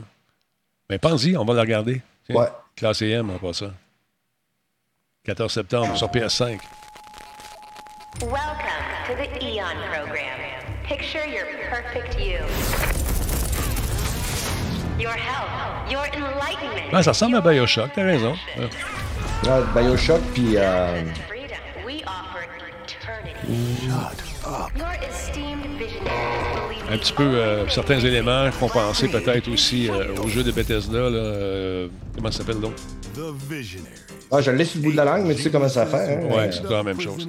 Mais pense-y, on va le regarder. Tiens, Ouais. Classe M, on pas ça. 14 septembre sur PS5. Welcome to the Eon program. Picture your perfect you. Your health, your enlightenment. Ben, ça ressemble à Bioshock, t'as raison. Ouais. ouais, Bioshock, puis euh, Un petit peu euh, certains éléments compensés peut-être aussi euh, au jeu de Bethesda. Là, euh, comment ça s'appelle l'autre? ah, je le laisse sur le bout de la langue, mais tu sais comment ça fait. Hein? Ouais, c'est la même chose.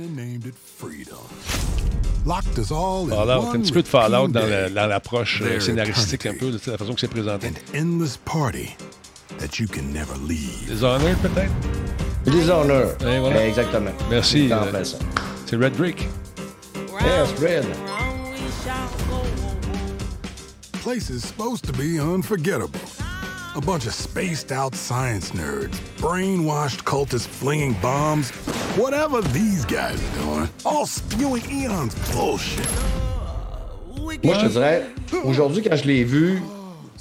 Locked us all in Fallout, un one petit peu de Fallout dans King dans l'approche euh, Their scénaristique un peu, de la façon que c'est présenté. Endless party that you can never leave. Dishonored peut-être? Dishonored. Et voilà. Exactement. Merci. C'est en euh. C'est Red Drake. Yes, Red. Place is supposed to be unforgettable. A bunch of spaced out science nerds, brainwashed cultists flinging bombs, whatever these guys are doing, all spewing Eon's bullshit. Moi, je te dirais, aujourd'hui, quand je l'ai vu,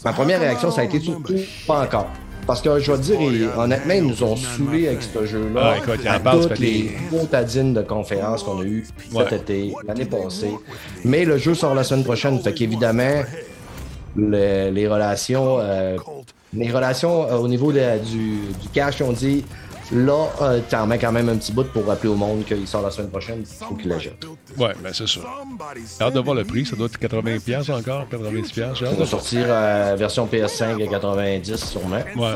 ma première réaction, ça a été surtout pas encore. Parce que je vais te dire, ils- honnêtement, ils nous ont saoulés avec ce jeu-là. Ah, écoute, il en à toutes fait les des- motadines de conférences qu'on a eues Ouais. cet été, l'année passée. Mais le jeu sort la semaine prochaine. Fait qu'évidemment, le- les relations, euh, les relations euh, au niveau du cash, on dit là, euh, t'en mets quand même un petit bout pour rappeler au monde qu'il sort la semaine prochaine. Il faut qu'il l'achète. Ouais, ben c'est ça. J'ai hâte de voir le prix. Ça doit être 80$ piastres encore, 90$. piastres. J'ai Ça va sortir euh, version PS5 à 90 sûrement. Ouais.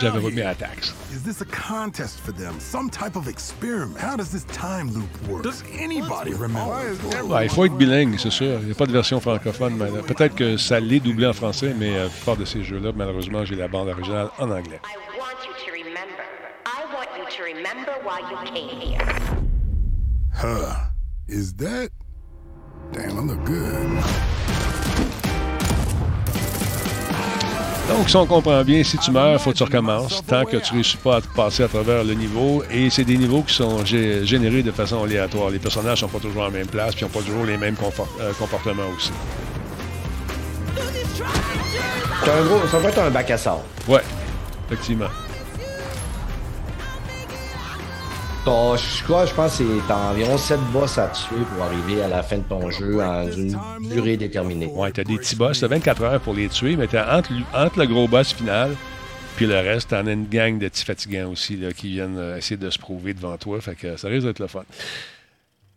J'avais remis à la taxe. Is this a contest for them? Some type of experiment? How does this time loop work? Does anybody remember? Ouais, il faut être bilingue, c'est sûr. Il n'y a pas de version francophone. mais, euh, Peut-être que ça l'est doublé en français, mais euh, la plupart de ces jeux-là, malheureusement, j'ai la bande originale en anglais. I want you to remember. I want you to remember why you came here. Huh. Is that? Damn, I look good. Donc, si on comprend bien, si tu meurs, faut que tu recommences tant que tu ne réussis pas à te passer à travers le niveau. Et c'est des niveaux qui sont gé- générés de façon aléatoire. Les personnages sont pas toujours à la même place, puis ils n'ont pas toujours les mêmes euh, comportements aussi. Un gros, ça va être un bac à sable. Ouais, effectivement. T'as- Je crois, je pense que c'est environ 7 boss à tuer pour arriver à la fin de ton jeu en une durée déterminée. Ouais, t'as des petits boss, t'as 24 heures pour les tuer, mais t'as entre, entre le gros boss final puis le reste, t'en as une gang de petits fatigants aussi là, qui viennent euh, essayer de se prouver devant toi. Fait que ça risque d'être le fun.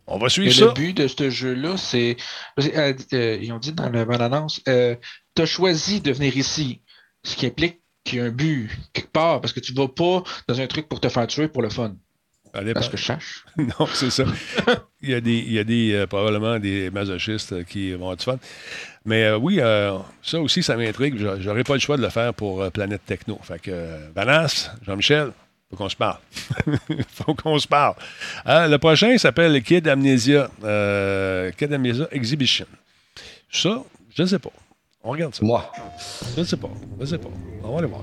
On va suivre Et ça. le but de ce jeu-là, c'est. euh, euh, ils ont dit dans la bonne-annonce euh, tu as choisi de venir ici, ce qui implique qu'il y a un but quelque part, parce que tu vas pas dans un truc pour te faire tuer pour le fun. Dépend. Parce que je cherche. non, c'est ça. il y a, des, il y a des, euh, probablement des masochistes euh, qui vont du fun. Mais euh, oui, euh, ça aussi, ça m'intrigue. J'a- J'aurais pas le choix de le faire pour Planète Techno. Fait que, Vanas, Jean-Michel, faut qu'on se parle. faut qu'on se parle. Le prochain s'appelle Kid Amnesia. Kid Amnesia Exhibition. Ça, je ne sais pas. On regarde ça. Moi. Je ne sais pas. Je ne sais pas. On va aller voir.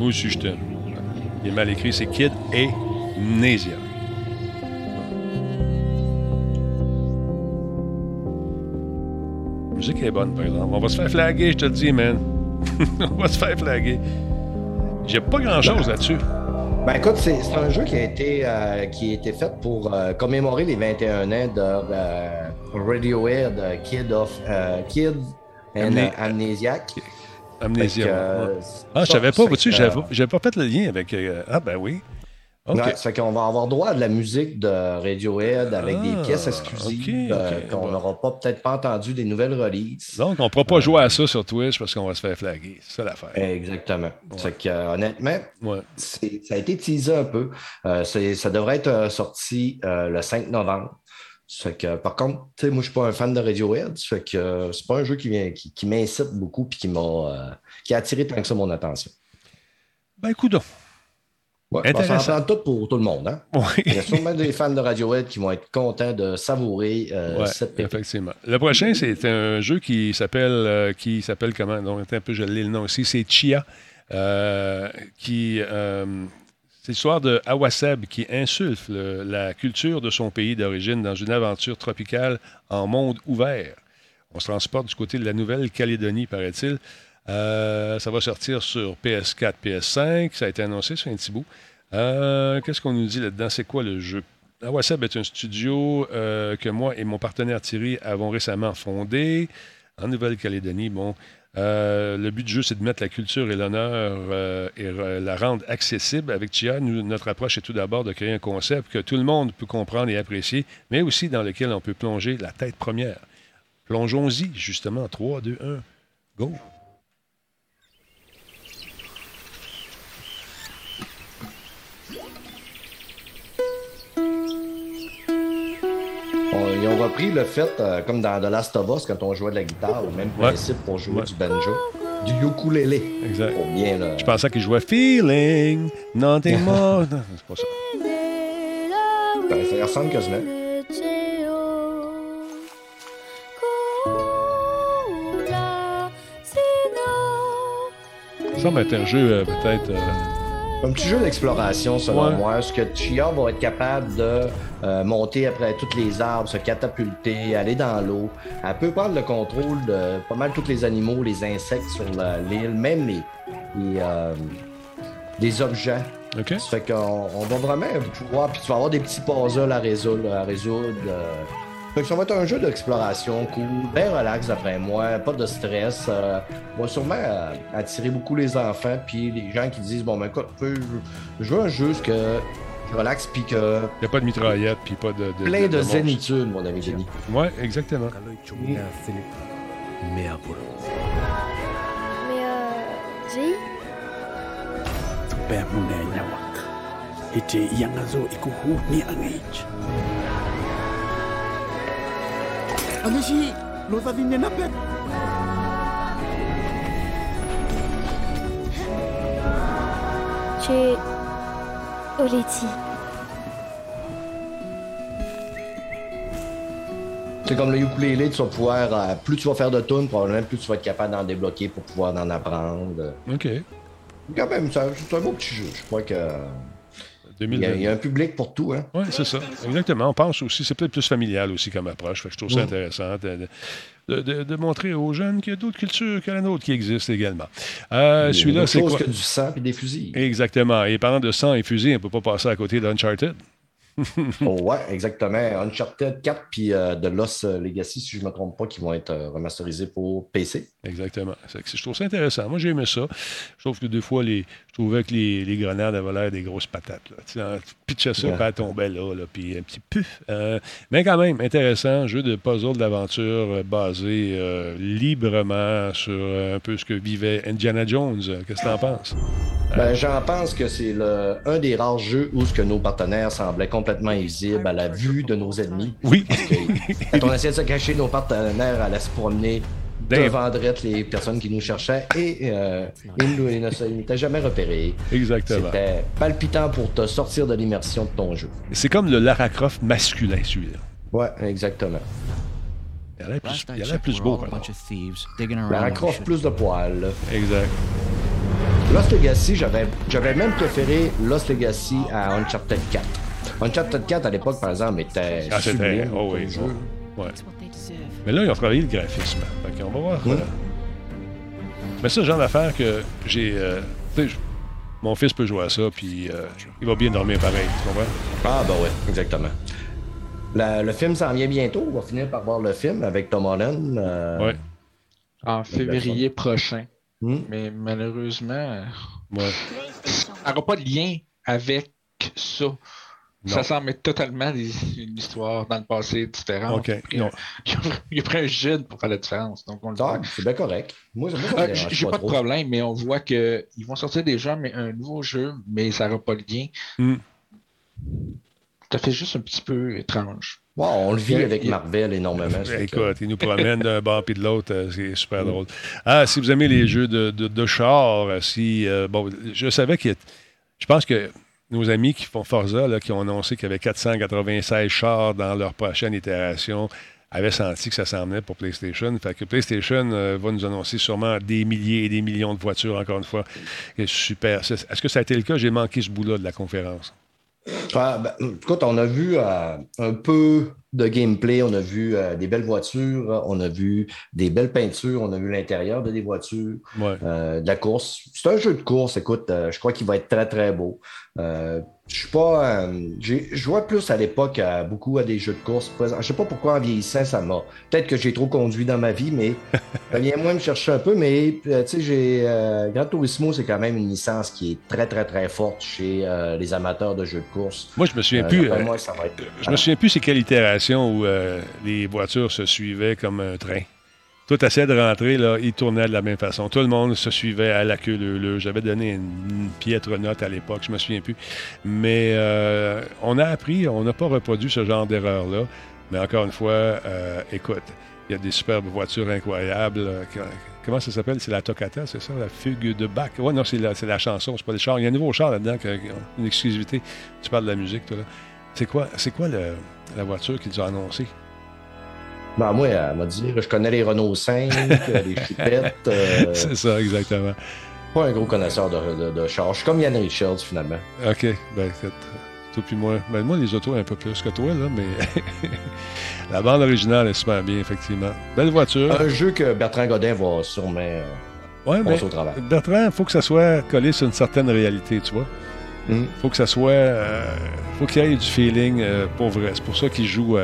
Moi aussi, je t'aime. Il est mal écrit, c'est Kid et. La musique est bonne, par exemple. On va se faire flaguer, je te le dis, man. On va se faire flaguer. J'ai pas grand-chose là-dessus. Ben écoute, c'est un jeu qui a été, euh, qui a été fait pour euh, commémorer les 21 ans de euh, Radiohead, euh, Kid of Kid and Amnesiac. Amnésia. Euh, ouais. Ah, je savais pas, vois-tu, j'avais pas fait le lien avec. euh, ah, ben oui. OK. Ouais, ça fait qu'on va avoir droit à de la musique de Radiohead avec Ah, des pièces exclusives ok, euh, qu'on n'aura pas peut-être pas entendu des nouvelles releases. Donc, on ne pourra pas jouer à ça sur Twitch parce qu'on va se faire flaguer. C'est ça l'affaire. Exactement. Ça fait que, euh, honnêtement, Ouais. ça a été teasé un peu. Euh, ça devrait être sorti euh, le 5 novembre. Ça fait que, par contre, moi, je suis pas un fan de Radiohead. Ça fait que euh, c'est pas un jeu qui, vient- qui, qui m'incite beaucoup et qui m'a euh, qui a attiré tant que ça mon attention. Ben, écoute donc. Ouais, Intéressant. prend tout pour tout le monde. Hein? Oui. Il y a sûrement des fans de Radiohead qui vont être contents de savourer euh, Ouais, cette pépite. effectivement. Le prochain, c'est un jeu qui s'appelle euh, qui s'appelle comment? Donc, un peu, je lis le nom ici. C'est Chia, euh, qui l'histoire de Awaseb qui insuffle euh, la culture de son pays d'origine dans une aventure tropicale en monde ouvert. On se transporte du côté de la Nouvelle-Calédonie, paraît-il. Euh, ça va sortir sur PS4, PS5. Ça a été annoncé sur un petit bout. Euh, Qu'est-ce qu'on nous dit là-dedans? C'est quoi le jeu? Awaseb est un studio euh, que moi et mon partenaire Thierry avons récemment fondé en Nouvelle-Calédonie. Bon, euh, le but du jeu, c'est de mettre la culture et l'honneur euh, et la rendre accessible. Avec Chia, notre approche est tout d'abord de créer un concept que tout le monde peut comprendre et apprécier, mais aussi dans lequel on peut plonger la tête première. Plongeons-y, justement. 3, 2, 1, go! On- ils ont repris le fait, euh, comme dans The Last of Us, quand on jouait de la guitare, le même Ouais. principe pour jouer Ouais. du banjo, du ukulélé. Exact. Pour bien, là. Je pensais qu'il jouait Feeling, nothing more. Non, c'est pas ça. Ben, ça ressemble quasiment. Ça va être un jeu euh, peut-être. euh, Un petit jeu d'exploration, selon Ouais. moi. Ce que Chia va être capable de euh, monter après tous les arbres, se catapulter, aller dans l'eau. Elle peut prendre le contrôle de pas mal tous les animaux, les insectes sur l'île, même les, les, euh, des objets. OK. Ça fait qu'on on va vraiment pouvoir. Puis tu vas avoir des petits puzzles à résoudre. À résoudre euh. Fait que ça va être un jeu d'exploration cool, bien relax d'après moi, pas de stress. Euh, va sûrement euh, attirer beaucoup les enfants, puis les gens qui disent Bon, ben écoute, je, je veux un jeu que je relaxe, puis que. Il n'y a pas de mitraillette, puis pas de. de Plein de, zénitude, mon ami Denis. Ouais, exactement. Mais pour Mais euh. Jay? Tupe mune nyawak. Ite yangazo ikuhu ni angage. Allez-y, l'autre ligne n'a pas. Jay. Oleti. C'est comme le ukulélé, tu vas pouvoir. euh, plus tu vas faire de tunes, probablement plus tu vas être capable d'en débloquer pour pouvoir en apprendre. OK. Quand même, ça- c'est un beau petit jeu. Je crois que. Il y, a, il y a un public pour tout, hein? Oui, c'est ça. Exactement. On pense aussi, c'est peut-être plus familial aussi comme approche. Fait que je trouve ça intéressant de, de- de- de montrer aux jeunes qu'il y a d'autres cultures que la nôtre qui existent également. Euh, Celui-là, c'est quoi? que du sang et des fusils. Exactement. Et parlant de sang et fusils, on ne peut pas passer à côté d'Uncharted. Oh, ouais, exactement. Uncharted 4 puis euh, The Lost Legacy, si je ne me trompe pas, qui vont être euh, remasterisés pour PC. Exactement. Que Je trouve ça intéressant. Moi, j'ai aimé ça. Je trouve que des fois, les, je trouvais que les, les grenades avaient l'air des grosses patates. Là. Tu sais, hein, tu pitchais ça, Ouais. puis elle tombait là, là, puis un petit puf. Euh, mais quand même, intéressant. Jeu de puzzle d'aventure euh, basé euh, librement sur un peu ce que vivait Indiana Jones. Qu'est-ce que tu en penses? Ben, J'en pense que c'est un des rares jeux où ce que nos partenaires semblaient complètement invisibles à la vue de nos ennemis. Oui. Quand on essayait de se cacher, nos partenaires allaient se promener devant drette les personnes qui nous cherchaient et euh, ils nous- ils ne n'étaient jamais repérés. Exactement. C'était palpitant pour te sortir de l'immersion de ton jeu. C'est comme le Lara Croft masculin, celui-là. Ouais, exactement. Il a l'air plus, il a l'air plus beau, par contre. La Croft plus de poils. là. Exact. Lost Legacy, j'avais, j'avais même préféré Lost Legacy à Uncharted 4. Uncharted 4, à l'époque, par exemple, était Ah, c'était. Oh, oui. Ouais. Mais là, ils ont travaillé le graphisme. Fait qu'on va voir. Mm. euh, Mais ça, genre d'affaire que j'ai. euh, tu sais, je- mon fils peut jouer à ça, puis euh, il va bien dormir pareil. Tu comprends? Ah, ben ouais, exactement. La- le film s'en vient bientôt. On va finir par voir le film avec Tom Holland. euh, Ouais. En février prochain. Hmm? Mais malheureusement, Ouais. ça n'aura pas de lien avec ça. Non. Ça semble être totalement des- une histoire dans le passé différente. Il a il a- pris un jeune pour faire la différence. Donc on le Ah, c'est bien correct. Moi, moi, Euh, J'ai pas de problème, mais on voit qu'ils vont sortir des jeux, mais un nouveau jeu, mais ça n'aura pas de lien. Hmm. Ça fait juste un petit peu étrange. Wow, on le vit Il a- avec il Marvel énormément. Écoute, ils nous promènent d'un bord puis de l'autre, euh, c'est super drôle. Ah, si vous aimez les jeux de, de, de char, euh, si. euh, bon, je savais qu'il y a- Je pense que nos amis qui font Forza, qui ont annoncé qu'il y avait 496 chars dans leur prochaine itération, avaient senti que ça s'en pour PlayStation. Fait que PlayStation euh, va nous annoncer sûrement des milliers et des millions de voitures, encore une fois. Super. Est-ce que ça a été le cas? J'ai manqué ce bout-là de la conférence. Ah, ben, écoute, on a vu euh, un peu de gameplay, on a vu euh, des belles voitures, on a vu des belles peintures, on a vu l'intérieur de des voitures, Ouais. euh, de la course. C'est un jeu de course, écoute, je crois qu'il va être très, très beau. Euh, je suis pas. euh, j'ai- je jouais plus à l'époque à beaucoup à des jeux de course. Je sais pas pourquoi en vieillissant, ça m'a. Peut-être que j'ai trop conduit dans ma vie, mais vient moins me chercher un peu. Mais euh, tu sais, j'ai. Euh, Gran Turismo, c'est quand même une licence qui est très, très, très forte chez euh, les amateurs de jeux de course. Moi, je me souviens Euh, plus. euh, moi, ça va être- Je me souviens plus c'est quelle itération où euh, les voitures se suivaient comme un train. Toi, tu essayais de rentrer, là, ils tournaient de la même façon. Tout le monde se suivait à la queue J'avais donné une, piètre note à l'époque, je me souviens plus. Mais euh, on a appris, on n'a pas reproduit ce genre d'erreur-là. Mais encore une fois, euh, écoute, il y a des superbes voitures incroyables. euh, Comment ça s'appelle? C'est la Toccata, c'est ça? La fugue de Bach? Ouais, non, c'est la, la chanson, c'est pas le char. Il y a un nouveau char là-dedans, une exclusivité. Tu parles de la musique, toi. C'est quoi, quoi la voiture qu'ils ont annoncée? Ben, moi, elle m'a dit, je connais les Renault 5, euh, les chipettes. euh, C'est ça, exactement. pas un gros connaisseur de, de, de char. Je suis comme Yann Richards, finalement. OK. Ben, toi puis moi. Ben, moi, les autos, un peu plus que toi, là, mais la bande originale est super bien, effectivement. Belle voiture. Un jeu que Bertrand Godin va sûrement euh, Ouais, mais au travail. Bertrand, il faut que ça soit collé sur une certaine réalité, tu vois. Mm. faut que ça soit. euh, faut qu'il y ait du feeling euh, pour vrai. C'est pour ça qu'il joue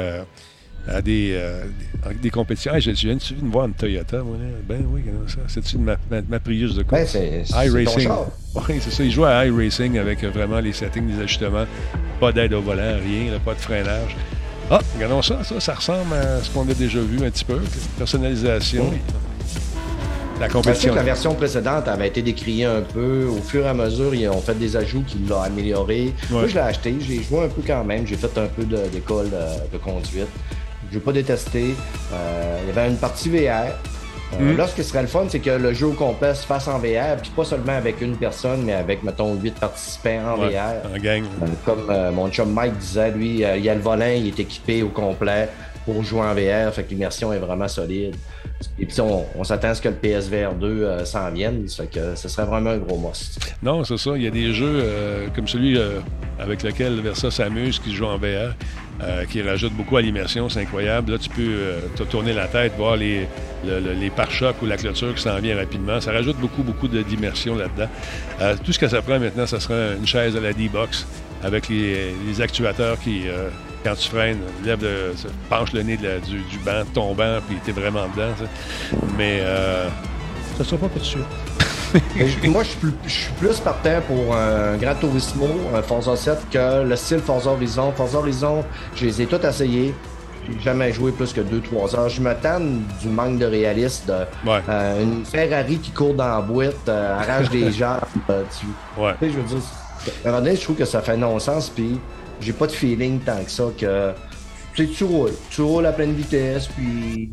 à, des, euh, des, compétitions. Hey, je je viens de me voir une Toyota, moi, là. Ben oui, comment ça? C'est-tu ma, ma, ma Prius de quoi? Ben, c'est-. Oui, c'est ça. Il joue à High Racing avec euh, vraiment les settings, les ajustements. Pas d'aide au volant, rien, là, pas de freinage. Ah, regardons ça, ça, ça ressemble à ce qu'on a déjà vu un petit peu. Personnalisation. La compétition. que la version précédente avait été décriée un peu. Au fur et à mesure, ils ont fait des ajouts qui l'ont amélioré. Moi, je l'ai acheté. J'ai joué un peu quand même. J'ai fait un peu de- d'école de, de conduite. Je n'ai pas détesté. Euh, il y avait une partie VR. Euh, Mm. Là, ce qui serait le fun, c'est que le jeu au complet se fasse en VR, puis pas seulement avec une personne, mais avec, mettons, huit participants en Ouais, VR. en gang. Euh, Comme euh, mon chum Mike disait, lui, il y a le volant, il est équipé au complet pour jouer en VR, fait que l'immersion est vraiment solide. Et puis on, on s'attend à ce que le PSVR 2 euh, s'en vienne, ça fait que ce serait vraiment un gros must. Non, c'est ça. Il y a des jeux comme celui avec lequel Versa s'amuse, qui se joue en VR, euh, qui rajoute beaucoup à l'immersion. C'est incroyable. Là, tu peux euh, te tourner la tête, voir les, le- le- les pare-chocs ou la clôture qui s'en vient rapidement. Ça rajoute beaucoup, beaucoup d'immersion là-dedans. Euh, tout ce que ça prend maintenant, ce sera une chaise à la D-Box avec les, actuateurs qui, quand tu freines, lève le, penche le nez de la- du, du banc, banc, puis t'es vraiment dedans. sais. Mais ça sera pas tout de suite. Moi, je suis, plus, je suis plus partant pour un Gran Turismo, un Forza 7, que le style Forza Horizon. Forza Horizon, je les ai tous essayés. J'ai jamais joué plus que 2-3 heures. Je me tanne du manque de réalisme. De, euh, une Ferrari qui court dans la boîte, euh, arrache des jambes. euh, tu, Ouais. tu sais, je veux dire, à un moment donné, je trouve que ça fait non-sens. Puis j'ai pas de feeling tant que ça que tu sais, tu roules. Tu roules à pleine vitesse, puis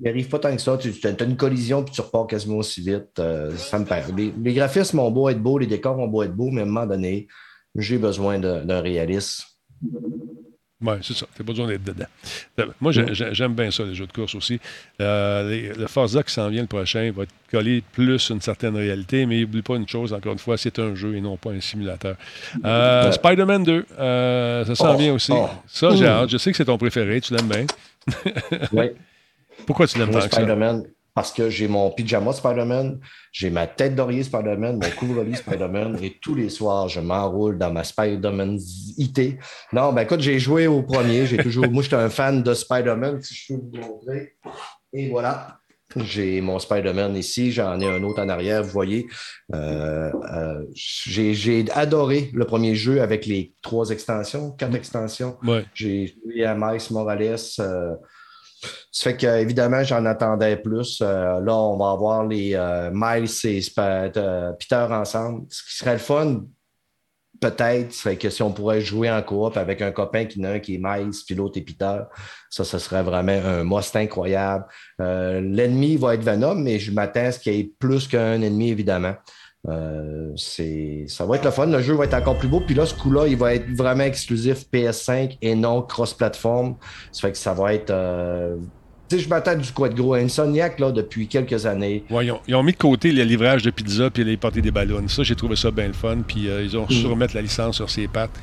il arrive pas tant que ça. Tu as une collision, puis tu repars quasiment aussi vite. euh, ça me perd. Les, les graphismes ont beau être beaux, les décors ont beau être beaux, mais à un moment donné, j'ai besoin d'un réalisme. Oui, c'est ça. Tu pas besoin d'être dedans. Moi, j'aime bien ça, les jeux de course aussi. Euh, le Forza qui s'en vient le prochain va coller plus une certaine réalité, mais n'oublie pas une chose, encore une fois, c'est un jeu et non pas un simulateur. Euh, Spider-Man 2, euh, ça s'en oh, vient aussi. Oh. Ça, j'ai hâte. Je sais que c'est ton préféré, tu l'aimes bien. oui. Pourquoi tu l'aimes tant ça? parce que j'ai mon pyjama Spider-Man, j'ai ma tête d'oreiller Spider-Man, mon couvre-lit Spider-Man, et tous les soirs, je m'enroule dans ma Spider-Man IT. Non, ben écoute, j'ai joué au premier, j'ai toujours. Moi, j'étais un fan de Spider-Man, si je peux vous montrer. Et voilà. J'ai mon Spider-Man ici, j'en ai un autre en arrière, vous voyez. Euh, euh, j'ai adoré le premier jeu avec les trois extensions, quatre extensions. J'ai joué à Miles Morales. Euh, ça fait qu'évidemment, j'en attendais plus. Euh, là, on va avoir les euh, Miles et euh, Peter ensemble. Ce qui serait le fun, peut-être, c'est que si on pourrait jouer en coop avec un copain qui n'a un qui est Miles, puis l'autre Peter, ça, ce serait vraiment un must incroyable. L'ennemi va être Venom, mais je m'attends à ce qu'il y ait plus qu'un ennemi, évidemment. Ça va être le fun. Le jeu va être encore plus beau. Puis là, ce coup-là, il va être vraiment exclusif PS5 et non cross-platform. Ça fait que ça va être sais, je m'attends du quoi de gros. Insomniac, là, depuis quelques années. Ouais, ils, ont, mis de côté le livrage de pizza puis les parties des ballons. Ça, j'ai trouvé ça bien le fun. Puis euh, ils ont su mm. remettre la licence sur ses pattes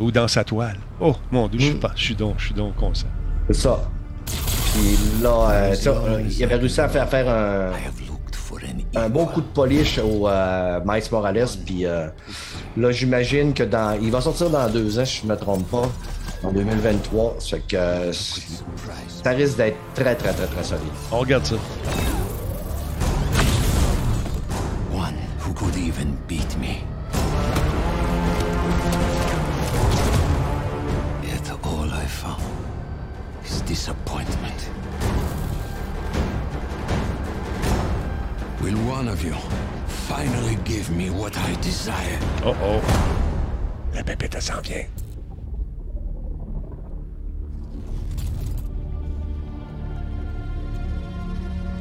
ou dans sa toile. Oh, mon Dieu, je suis mm. pas. Je suis donc, je suis donc conscient. C'est ça. Puis là, euh, euh, il avait réussi à faire faire un, un bon coup de polish au Miles Morales. Puis là, j'imagine que dans. Il va sortir dans deux ans, si je ne me trompe pas en 2023. Ça fait que ça risque d'être très, très, très, très solide. On regarde ça. One who could even beat me. Yet all I found is disappointment. Will one of you finally give me what I desire? Oh oh. La pépite s'en vient.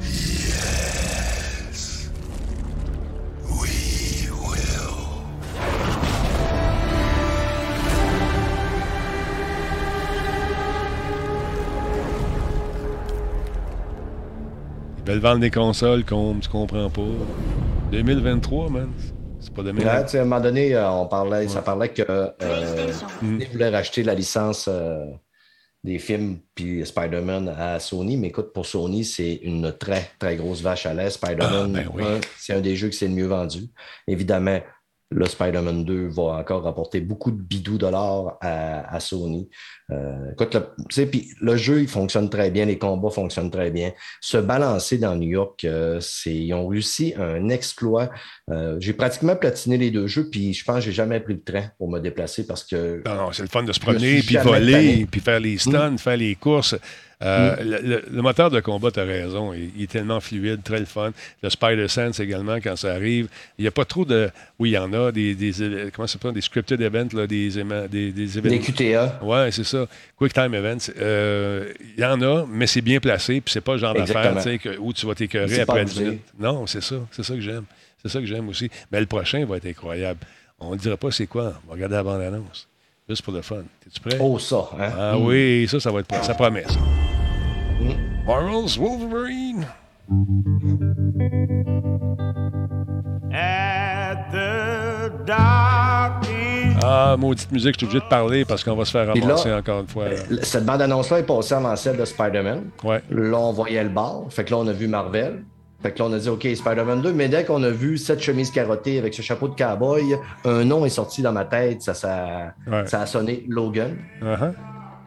Ils veulent vendre des consoles comme tu comprends pas. 2023, man. C'est pas demain. à un moment donné, euh, on parlait, ça parlait que euh, mm. voulaient racheter la licence euh, des films puis Spider-Man à Sony. Mais écoute, pour Sony, c'est une très, très grosse vache à lait. Spider-Man, ah, ben c'est un des jeux qui s'est le mieux vendu. Évidemment, le Spider-Man 2 va encore rapporter beaucoup de bidous dollars à, Sony. Euh, écoute, le, le jeu, il fonctionne très bien, les combats fonctionnent très bien. Se balancer dans New York, euh, c'est, ils ont réussi un exploit. Euh, j'ai pratiquement platiné les deux jeux, puis je pense que j'ai jamais pris le train pour me déplacer parce que. Non, non, c'est le fun de se promener, puis voler, puis faire les stuns, hmm. faire les courses. Euh, mm. le, moteur de combat, tu as raison, il, est tellement fluide, très le fun. Le Spider Sense également, quand ça arrive, il n'y a pas trop de. Oui, il y en a des, des comment ça des scripted events, là, des, des, des événements. Des QTA. Ouais, c'est ça. Quick Time Events. Euh, il y en a, mais c'est bien placé, puis c'est pas le genre d'affaire où tu vas t'écœurer après 10 minutes. Non, c'est ça. C'est ça que j'aime. C'est ça que j'aime aussi. Mais le prochain va être incroyable. On ne dira pas c'est quoi. On va regarder la bande-annonce. Juste pour le fun. Es-tu prêt? Oh, ça, hein? Ah mm. oui, ça, ça va être Ça promet, ça. Marvel's Wolverine. Ah, maudite musique, je suis obligé de parler parce qu'on va se faire ramasser encore une fois. Cette bande-annonce-là est passée avant celle de Spider-Man. Ouais. Là, on voyait le bar. Fait que là, on a vu Marvel. Fait que là, on a dit, OK, Spider-Man 2. Mais dès qu'on a vu cette chemise carottée avec ce chapeau de cowboy, un nom est sorti dans ma tête. Ça, ça, ça a sonné Logan. Uh-huh.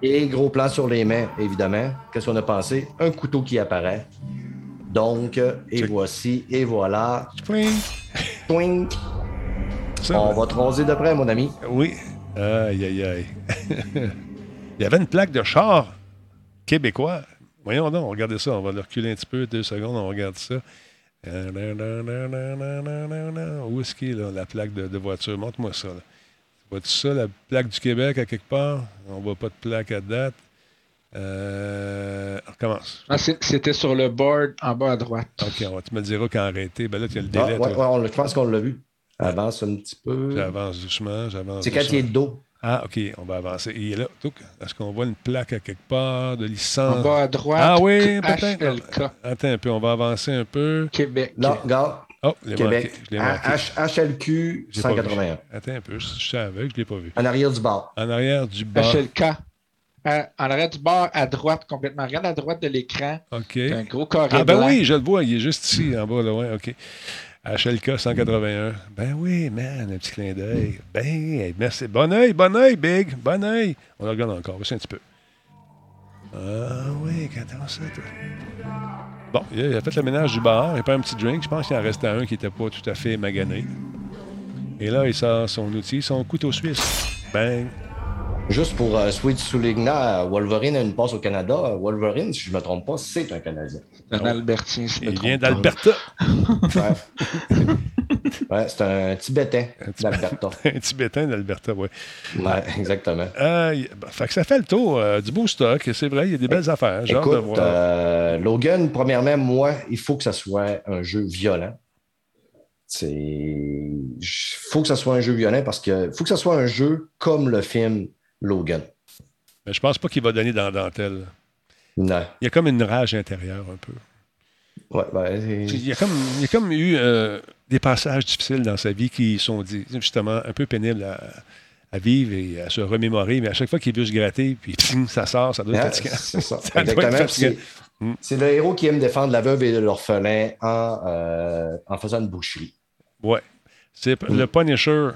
Et gros plan sur les mains, évidemment. Qu'est-ce qu'on a pensé? Un couteau qui apparaît. Donc, et voici, et voilà. Twink. On va te raser de près, mon ami. Oui. Aïe, aïe, aïe. Il y avait une plaque de char québécois. Voyons donc, regardez ça. On va le reculer un petit peu, deux secondes, on regarde ça. Où est-ce qu'il est, la plaque de, voiture? Montre-moi ça. Vois-tu ça, la plaque du Québec à quelque part? On voit pas de plaque à date. Euh, on recommence. Ah, c'était sur le board en bas à droite. OK, on va te me dire quand arrêter. Ben là, tu as le délai. Ah, ouais, ouais, je pense qu'on l'a vu. Avance un petit peu. J'avance doucement, j'avance C'est quand il est de dos. Ah, OK, on va avancer. Il est là. Est-ce qu'on voit une plaque à quelque part de licence? En bas à droite. Ah oui, peut-être. HLK. Attends un peu, on va avancer un peu. Québec. Là, regarde. Oh, Québec. je l'ai marqué. H- HLQ Je l'ai pas vu. 181. Attends un peu, je suis aveugle, je ne l'ai pas vu. En arrière du bar. En arrière du bas. HLK. Euh, en arrière du bar, à droite, complètement. Regarde à droite de l'écran. OK. Un gros carré Ah, ben blanc. oui, je le vois, il est juste ici, en bas, là, ouais, OK. HLK 181. Ben oui, man, un petit clin d'œil. Ben, merci. Bon oeil, bon oeil, Big. Bon oeil. On le regarde encore, aussi un petit peu. Ah oui, qu'attends ça, toi. Bon, il a fait le ménage du bar, il a pris un petit drink. Je pense qu'il en restait un qui n'était pas tout à fait magané. Et là, il sort son outil, son couteau suisse. Bang. Juste pour euh, Sweet souligner, Wolverine a une passe au Canada. Wolverine, si je ne me trompe pas, c'est un Canadien. Un Albertien, si je me Il vient d'Alberta. Ouais. Ouais, c'est un Tibétain d'Alberta. un Tibétain d'Alberta, oui. Ouais, exactement. Euh, bah, fait que ça fait le tour euh, du beau stock. C'est vrai, il y a des belles affaires. J'ai hâte de Écoute, voir. euh, Logan, premièrement, moi, il faut que ça soit un jeu violent. C'est. Il faut que ça soit un jeu violent parce que faut que ça soit un jeu comme le film Logan. Mais je pense pas qu'il va donner dans la dentelle. Non. Il y a comme une rage intérieure un peu. Ouais, ben, Il y a comme, il y a comme eu euh, des passages difficiles dans sa vie qui sont justement un peu pénibles à, à vivre et à se remémorer. Mais à chaque fois qu'il veut se gratter, puis ping, ça sort, ça doit être Ah, fatigant. c'est ça. Exactement. fatigant. C'est- le héros qui aime défendre la veuve et l'orphelin en, euh, en faisant une boucherie. Ouais. C'est p- le Punisher.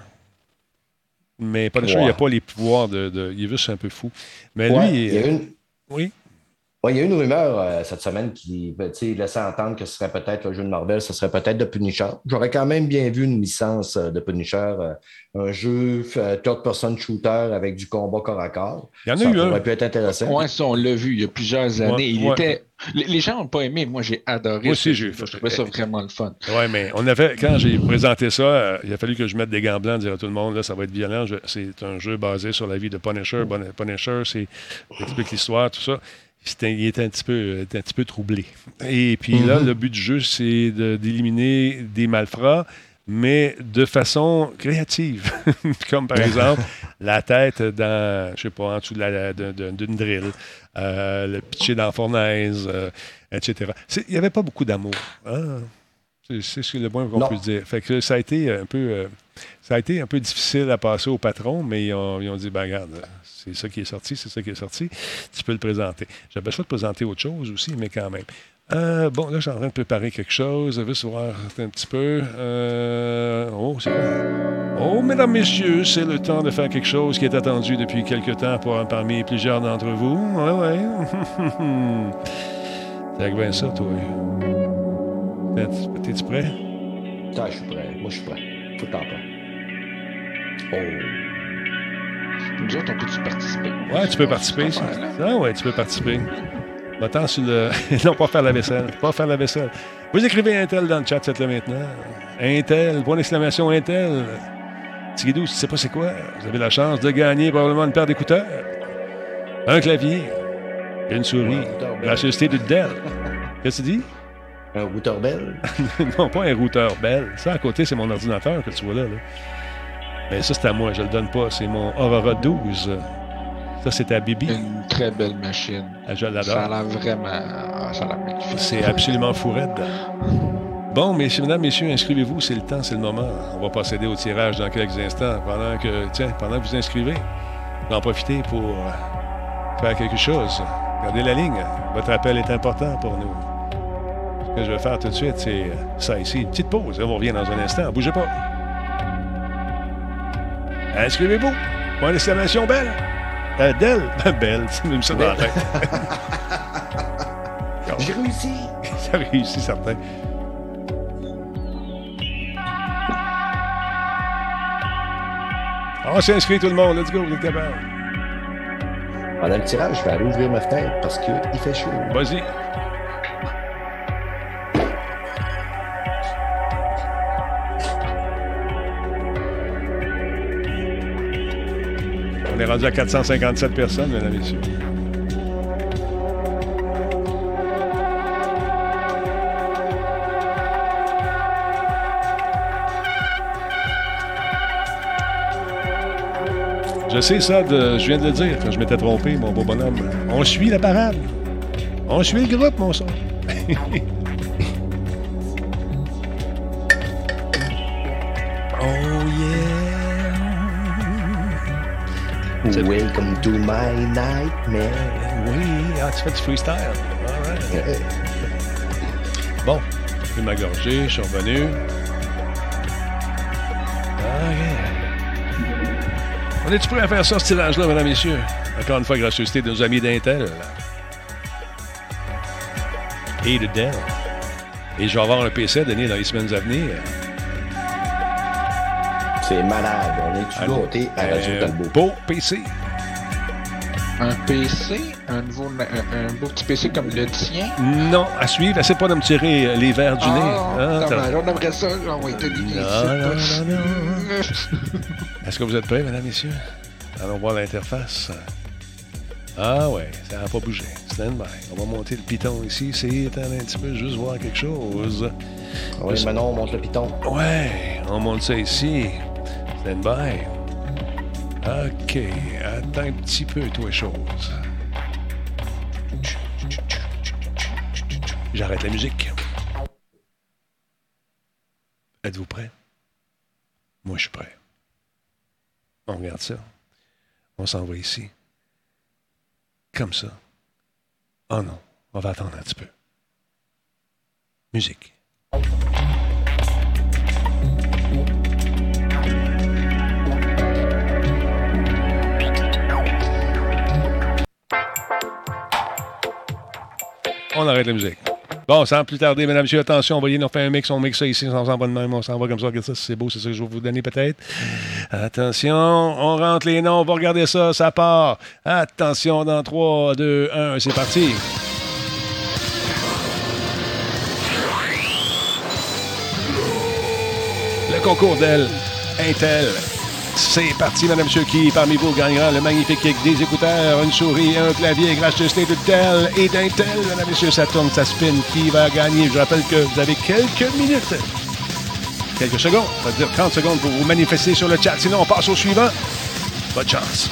Mais Punisher, Ouais. il n'a pas les pouvoirs de, de- Il est juste un peu fou. Mais Ouais, lui. il y a euh, une- Oui. Ouais, il y a une rumeur euh, cette semaine qui ben, tu sais, laissait entendre que ce serait peut-être le jeu de Marvel, ce serait peut-être de Punisher. J'aurais quand même bien vu une licence euh, de Punisher, euh, un jeu euh, third-person shooter avec du combat corps à corps. Il y en a ça eu un. aurait pu être intéressant. Ouais, ça, on l'a vu il y a plusieurs années. Ouais, il ouais. était... les, gens n'ont pas aimé. Moi, j'ai adoré. Moi aussi, j'ai jeu. Je trouvais ça vraiment le fun. Oui, mais on avait, quand j'ai présenté ça, euh, il a fallu que je mette des gants blancs, dire à tout le monde, là, ça va être violent. Je- c'est un jeu basé sur la vie de Punisher. Bon- Punisher, c'est explique l'histoire, tout ça. Il était un petit peu, un petit peu troublé. Et puis là, Mhm. le but du jeu, c'est de- d'éliminer des malfrats, mais de façon créative. Comme par exemple, la tête dans, je sais pas, en dessous de la- de- de- d'une drill, euh, le pitcher dans la fournaise, euh, etc. Il n'y avait pas beaucoup d'amour. hein? C'est ce que le moins qu'on peut dire. Fait que ça a été un peu, euh, ça a été un peu difficile à passer au patron, mais ils ont, ils ont dit, ben regarde, c'est ça qui est sorti, c'est ça qui est sorti, tu peux le présenter. J'avais choix de présenter autre chose aussi, mais quand même. Euh, bon, là, je suis en train de préparer quelque chose. Je vais se voir un petit peu. Euh, oh, c'est? Oh, mesdames, messieurs, c'est le temps de faire quelque chose qui est attendu depuis quelque temps pour, parmi plusieurs d'entre vous. Ouais, ouais. T'as bien ça, toi. T'es- T'es-tu prêt? Ah, je suis prêt. Moi, je suis prêt. Tout le temps prêt. Oh. Nous autres, on peut-tu participer? Ouais, tu peux participer. Ah ouais, tu peux participer. Va-t'en sur le. non, pas faire la vaisselle. Pas faire la vaisselle. Vous écrivez Intel dans le chat, faites-le maintenant. Intel, point d'exclamation Intel. Tigidou, tu sais pas c'est quoi, vous avez la chance de gagner probablement une paire d'écouteurs, un clavier, une souris, la société de Dell. Qu'est-ce que tu dis? Un routeur Bell? non, pas un routeur Bell. Ça, à côté, c'est mon ordinateur que tu vois là. là. Mais ça, c'est à moi, je le donne pas. C'est mon Aurora 12. Ça, c'est à Bibi. Une très belle machine. Ah, je l'adore. Ça a l'air vraiment. ah, Ça a l'air magnifique. C'est absolument fou raide. Bon, messieurs, mesdames, messieurs, inscrivez-vous, c'est le temps, c'est le moment. On va procéder au tirage dans quelques instants. Pendant que, tiens, pendant que vous inscrivez, en profitez pour faire quelque chose. Gardez la ligne. Votre appel est important pour nous. Ce que je vais faire tout de suite, c'est ça ici. Une petite pause. On revient dans un instant. Bougez pas. Inscrivez-vous. Point d'exclamation belle? Euh, Dell. Belle. C'est même ça dans la tête. J'ai réussi. Ça réussi, certain. On s'inscrit tout le monde. Let's go, vous êtes capable. Pendant le tirage, je vais aller ouvrir ma fenêtre parce qu'il fait chaud. Vas-y. Est rendu à 457 personnes, mesdames et messieurs. Je sais ça, de, je viens de le dire je m'étais trompé, mon beau bonhomme. On suit la parade. On suit le groupe, mon son. Oh yeah. Welcome to my nightmare. Oui, ah, tu fais du freestyle. All right. Bon, j'ai ma gorgée, je suis revenu. Ah, On est-tu prêt à faire ça, ce tirage-là, mesdames et messieurs? Encore une fois, gracieuseté de nos amis d'Intel. Et de Dell. Et je vais avoir un PC à donner dans les semaines à venir. C'est malade. On est du à Radio Euh, Talbot? Beau PC. Un PC, un, nouveau, un, un beau petit PC comme le tien? Non, à suivre. Essaie pas de me tirer euh, les verres du nez. Ah, Ah, t'as- dommage. on aimerait ça. On va être Non, non, non, non. Est-ce que vous êtes prêts, mesdames, messieurs? Allons voir l'interface. Ah ouais, ça n'a pas bougé. Stand by. On va monter le piton ici. C'est attends un petit peu, juste voir quelque chose. Oui, maintenant, on monte le piton. Ouais, on monte ça ici. Stand by. OK, attends un petit peu, toi, chose. J'arrête la musique. Êtes-vous prêts? Moi, je suis prêt. On regarde ça. On s'en va ici. Comme ça. Oh non, on va attendre un petit peu. Musique. On arrête la musique. Bon, sans plus tarder, mesdames, messieurs, attention, voyez, on fait un mix, on mixe ça ici, on s'en va de même, on s'en va comme ça, regarde ça, c'est beau, c'est ça que je vais vous donner peut-être. Attention, on rentre les noms, on va regarder ça, ça part. Attention, dans 3, 2, 1, c'est parti. Le concours d'elle, Intel. C'est parti, Madame Monsieur, qui parmi vous gagnera le magnifique kick des écouteurs, une souris, un clavier, gracieuseté de Dell et d'Intel. Mesdames, Messieurs, ça tourne, ça spin. Qui va gagner? Je rappelle que vous avez quelques minutes, quelques secondes, ça veut dire 30 secondes pour vous manifester sur le chat. Sinon, on passe au suivant. Bonne chance.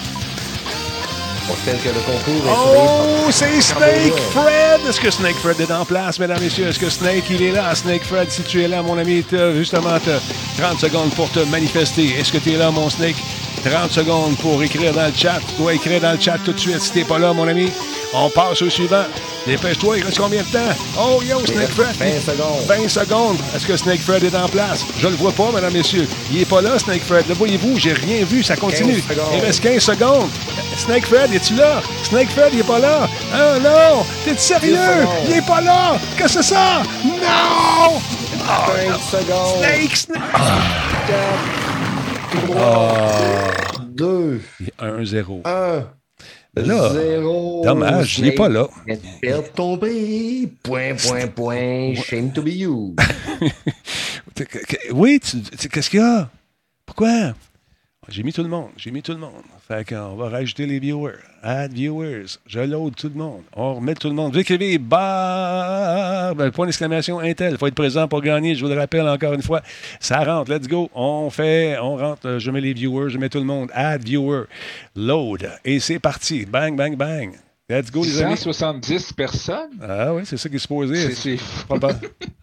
On rappelle que le concours est Oh, c'est Snake Fred! Est-ce que Snake Fred est en place, mesdames, messieurs? Est-ce que Snake, il est là? Snake Fred, si tu es là, mon ami, justement t'as 30 secondes pour te manifester. Est-ce que tu es là, mon Snake? 30 secondes pour écrire dans le chat. Tu dois écrire dans le chat tout de suite si t'es pas là, mon ami. On passe au suivant. Dépêche-toi, il reste combien de temps? Oh, yo, Snake Fred! 20 secondes. 20 secondes. Est-ce que Snake Fred est en place? Je le vois pas, mesdames, messieurs. Il est pas là, Snake Fred. Le voyez-vous? J'ai rien vu. Ça continue. 15 secondes. Il reste 15 secondes. Snake Fred, es-tu là? Snake Fred, il est pas là. Ah non! T'es sérieux? 10 secondes. Il est pas là! Qu'est-ce que c'est ça? Non! 20 secondes. Snake, Snake! Ah. 2, 1-0. 1. Là, 0. dommage, il est pas là. Perdre ton prix. Point, point, point. Shame to be you. Oui, qu'est-ce qu'il y a? Pourquoi? J'ai mis tout le monde. J'ai mis tout le monde. Fait qu'on va rajouter les viewers. Add viewers. Je load tout le monde. On remet tout le monde. Vous écrivez barre, ben, point d'exclamation Intel. Faut être présent pour gagner. Je vous le rappelle encore une fois. Ça rentre. Let's go. On fait, on rentre. Je mets les viewers. Je mets tout le monde. Add viewer. Load. Et c'est parti. Bang, bang, bang. Let's go, les amis. 170 personnes? Ah oui, c'est ça qui est supposé. C'est-.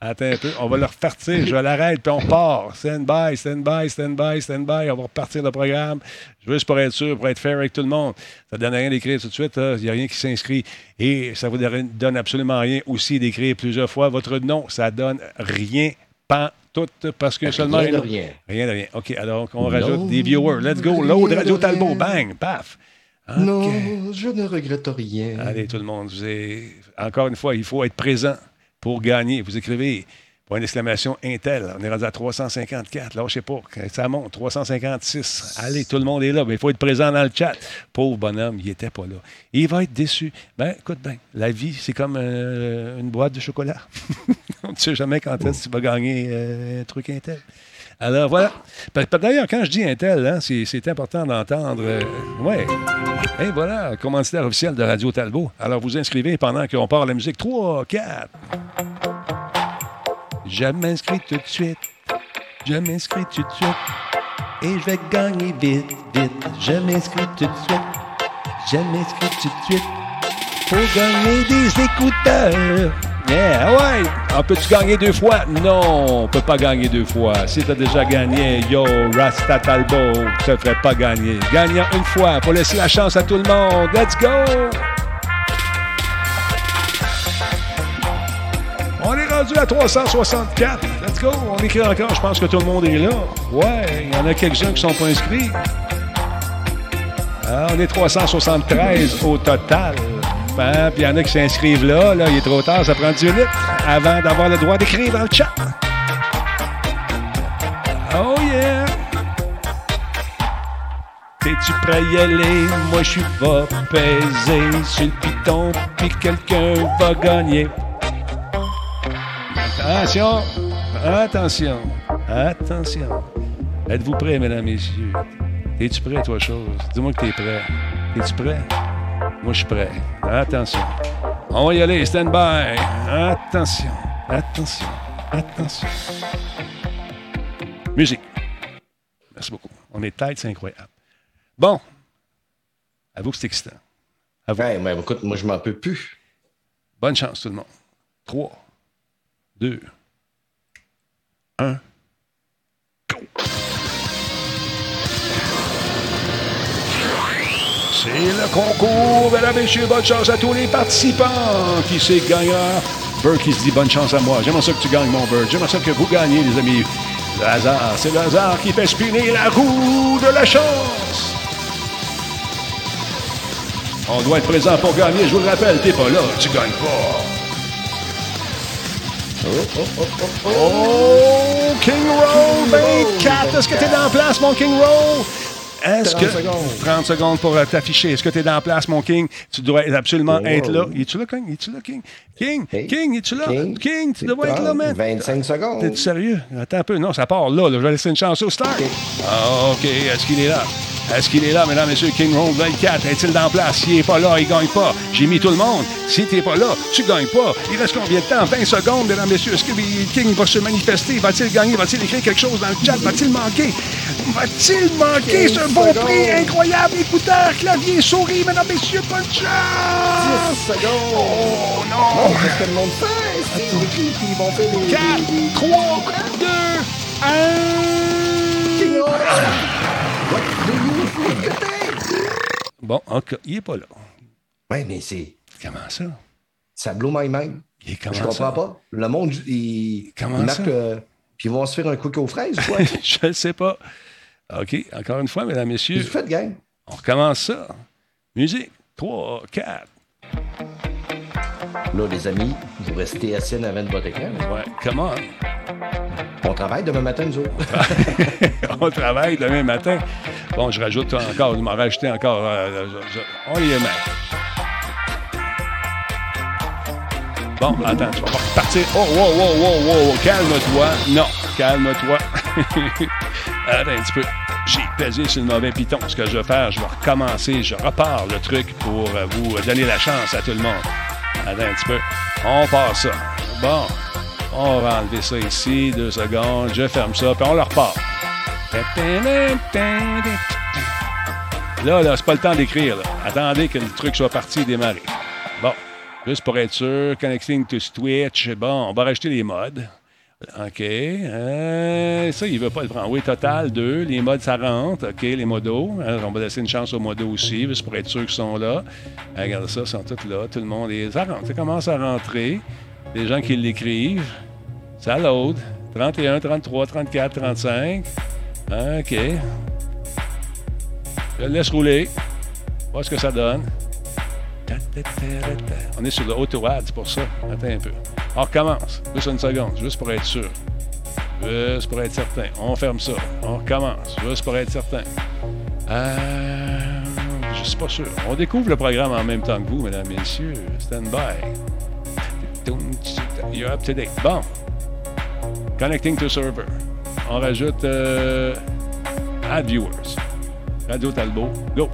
Attends un peu. On va le repartir. Je l'arrête, puis on repart. Stand by, stand by, stand by, stand by. On va repartir le programme. Juste pour être sûr, pour être fair avec tout le monde. Ça ne donne rien d'écrire tout de suite. Il n'y a rien qui s'inscrit. Et ça ne vous donne absolument rien aussi d'écrire plusieurs fois votre nom. Ça donne rien. Pas tout parce que seulement. Rien de une- rien. Rien de rien. OK, alors on rajoute des viewers. Let's go. Load Radio Talbot. Bang. Paf. Non, je ne regrette rien. Allez, tout le monde, encore une fois, il faut être présent pour gagner. Vous écrivez point d'exclamation Intel. On est rendu à 354. Là, je sais pas. Ça monte. 356. Allez, tout le monde est là. Mais il faut être présent dans le chat. Pauvre bonhomme, il était pas là. Il va être déçu. Ben, écoute bien, la vie, c'est comme euh, une boîte de chocolat. On ne sait jamais quand est-ce que tu vas gagner euh, un truc Intel. Alors voilà. D'ailleurs, quand je dis Intel, hein, c'est c'est important d'entendre. euh, ouais. Et voilà, commanditaire officiel de Radio Talbot. Alors vous inscrivez pendant qu'on part la musique. 3, 4. Je m'inscris tout de suite. Je m'inscris tout de suite. Et je vais gagner vite, vite. Je m'inscris tout de suite. Je m'inscris tout de suite. Pour gagner des écouteurs. Yeah, ouais. On peut-tu gagner deux fois? Non, on peut pas gagner deux fois. Si t'as déjà gagné, yo, Rasta Talbot, te ferait pas gagner. Gagnant une fois pour laisser la chance à tout le monde. Let's go! Rendu à 364. Let's go. On écrit encore. Je pense que tout le monde est là. Ouais, il y en a quelques-uns qui sont pas inscrits. Ah, on est 373 au total. Hein, Puis il y en a qui s'inscrivent là, là. Il est trop tard, ça prend 10 minutes avant d'avoir le droit d'écrire dans le chat. Oh yeah! T'es-tu prêt à y aller? Moi, je suis pas pesé sur le piton, puis quelqu'un va gagner. Attention! Attention! Attention! Êtes-vous prêts, mesdames, messieurs? Es-tu prêt, toi, chose? Dis-moi que t'es prêt. Es-tu prêt? Moi, je suis prêt. Attention. On va y aller. Stand by. Attention. Attention. Attention. Musique. Merci beaucoup. On est tête, c'est incroyable. Bon. Avoue que c'est excitant. Avoue. Ouais, mais écoute, moi, je m'en peux plus. Bonne chance, tout le monde. 3, 2, 1. C'est le concours, mesdames messieurs. Bonne chance à tous les participants. Qui c'est gagnant? Qui se dit bonne chance à moi. J'aimerais ça que tu gagnes, mon Bird. J'aimerais ça que vous gagnez, les amis. Le hasard, c'est le hasard qui fait spinner la roue de la chance. On doit être présent pour gagner. Je vous le rappelle, t'es pas là, tu gagnes pas. Oh, oh, oh, oh, oh. Oh, King Roll 24. Est-ce que t'es dans la place, mon King Roll? Est-ce 30 que. secondes. 30 secondes pour euh, t'afficher. Est-ce que tu es dans la place, mon King? Tu dois absolument Oh. être là. Es-tu là, King? Es-tu là, King? King? King, es-tu là? King. King, tu dois être là, man. 25 secondes. T'es sérieux? Attends un peu. Non, ça part là. là. Je vais laisser une chance au start. Ah, OK. Est-ce qu'il est là? Est-ce qu'il est là, mesdames, messieurs? King Roll 24. Est-il dans la place? S'il n'est pas là, il gagne pas. J'ai mis tout le monde. Si tu n'es pas là, tu gagnes pas. Il reste combien de temps? 20 secondes, mesdames, messieurs. Est-ce que King va se manifester? Va-t-il gagner? Va-t-il écrire quelque chose dans le chat? Va-t-il manquer? Va-t-il manquer 15 ce bon secondes. prix incroyable? Écouteur, clavier, souris, mesdames, messieurs, bonne chance! 10 secondes. Oh Non, non! parce que le monde fait? C'est écrit, puis ils vont faire les. 4, 3, Bon, il n'est pas là. Ouais, mais c'est. Comment ça? Ça blow my mind. Il est comment Je comprends ça? pas. Le monde, il, Comment il marque. ça? euh, puis ils vont se faire un quick aux fraises, quoi. Je ne sais pas. OK, encore une fois, mesdames, messieurs. Qu'est-ce que vous faites, gang? On recommence ça. Musique. 3, 4. Là, les amis, vous restez assis en avant de votre écran. Ouais, come on. Travaille demain matin, nous autres. On travaille demain matin. Bon, je rajoute encore, je m'en rajouter encore. euh, je- je- on y est, mec. Bon, attends, tu vas pas repartir. Oh, wow, wow, wow, wow, calme-toi. Non, calme-toi. attends un petit peu. J'ai pesé sur le mauvais piton. Ce que je vais faire, je vais recommencer. Je repars le truc pour euh, vous donner la chance à tout le monde. Attends un petit peu. On part ça. Bon, on va enlever ça ici. Deux secondes. Je ferme ça, puis on le repart. Là, là, c'est pas le temps d'écrire. Attendez que le truc soit parti et. Bon, juste pour être sûr, connecting to Twitch. Bon, on va rajouter les modes. OK. Euh, ça, il veut pas le prendre. Oui, total, deux. Les modes, ça rentre. OK, les modos. On va laisser une chance aux modos aussi, juste pour être sûr qu'ils sont là. Euh, Regarde ça, ils sont tous là. Tout le monde est. Ça rentre. Ça commence à rentrer. Les gens qui l'écrivent. Ça load. 31, 33, 34, 35. OK. Je le laisse rouler. Voir ce que ça donne. On est sur le c'est pour ça. Attends un peu. On recommence. Juste une seconde, juste pour être sûr. Juste pour être certain. On ferme ça. On recommence. Juste pour être certain. Euh, je suis pas sûr. On découvre le programme en même temps que vous, mesdames messieurs. Stand by. You're up to date. Bon. Connecting to server. On rajoute euh, Add viewers. Radio Talbot. Go.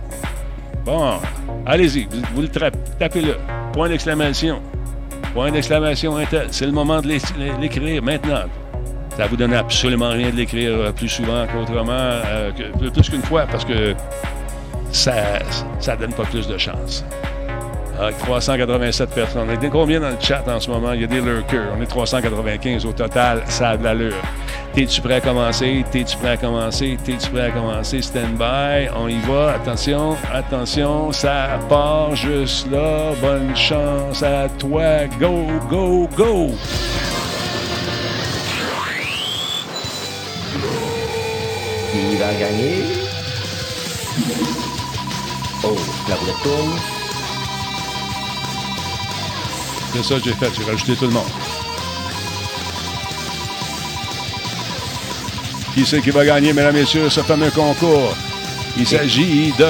Bon. Allez-y. Vous, vous le tapez-le. Point d'exclamation. Point d'exclamation Intel. C'est le moment de l'é- l'écrire maintenant. Ça vous donne absolument rien de l'écrire euh, plus souvent qu'autrement, euh, plus qu'une fois, parce que ça ça donne pas plus de chance. Ah, 387 personnes. On est combien dans le chat en ce moment? Il y a des lurkers. On est 395 au total. Ça a de l'allure. T'es-tu prêt à commencer? T'es-tu prêt à commencer? T'es-tu prêt à commencer? Stand by. On y va. Attention, attention. Ça part juste là. Bonne chance à toi. Go, go, go! Qui va gagner? Oh, la roulette. C'est ça que j'ai fait. J'ai rajouté tout le monde. Qui c'est qui va gagner, mesdames et messieurs, ce fameux concours? Il s'agit de...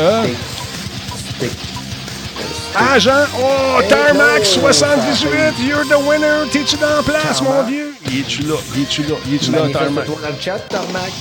Agent, oh, Tarmac 78, you're the winner. T'es-tu dans la place, mon vieux? Il est-tu là? Il est-tu là? Il est-tu là, Tarmac? Manifeste-toi dans le chat, Tarmac.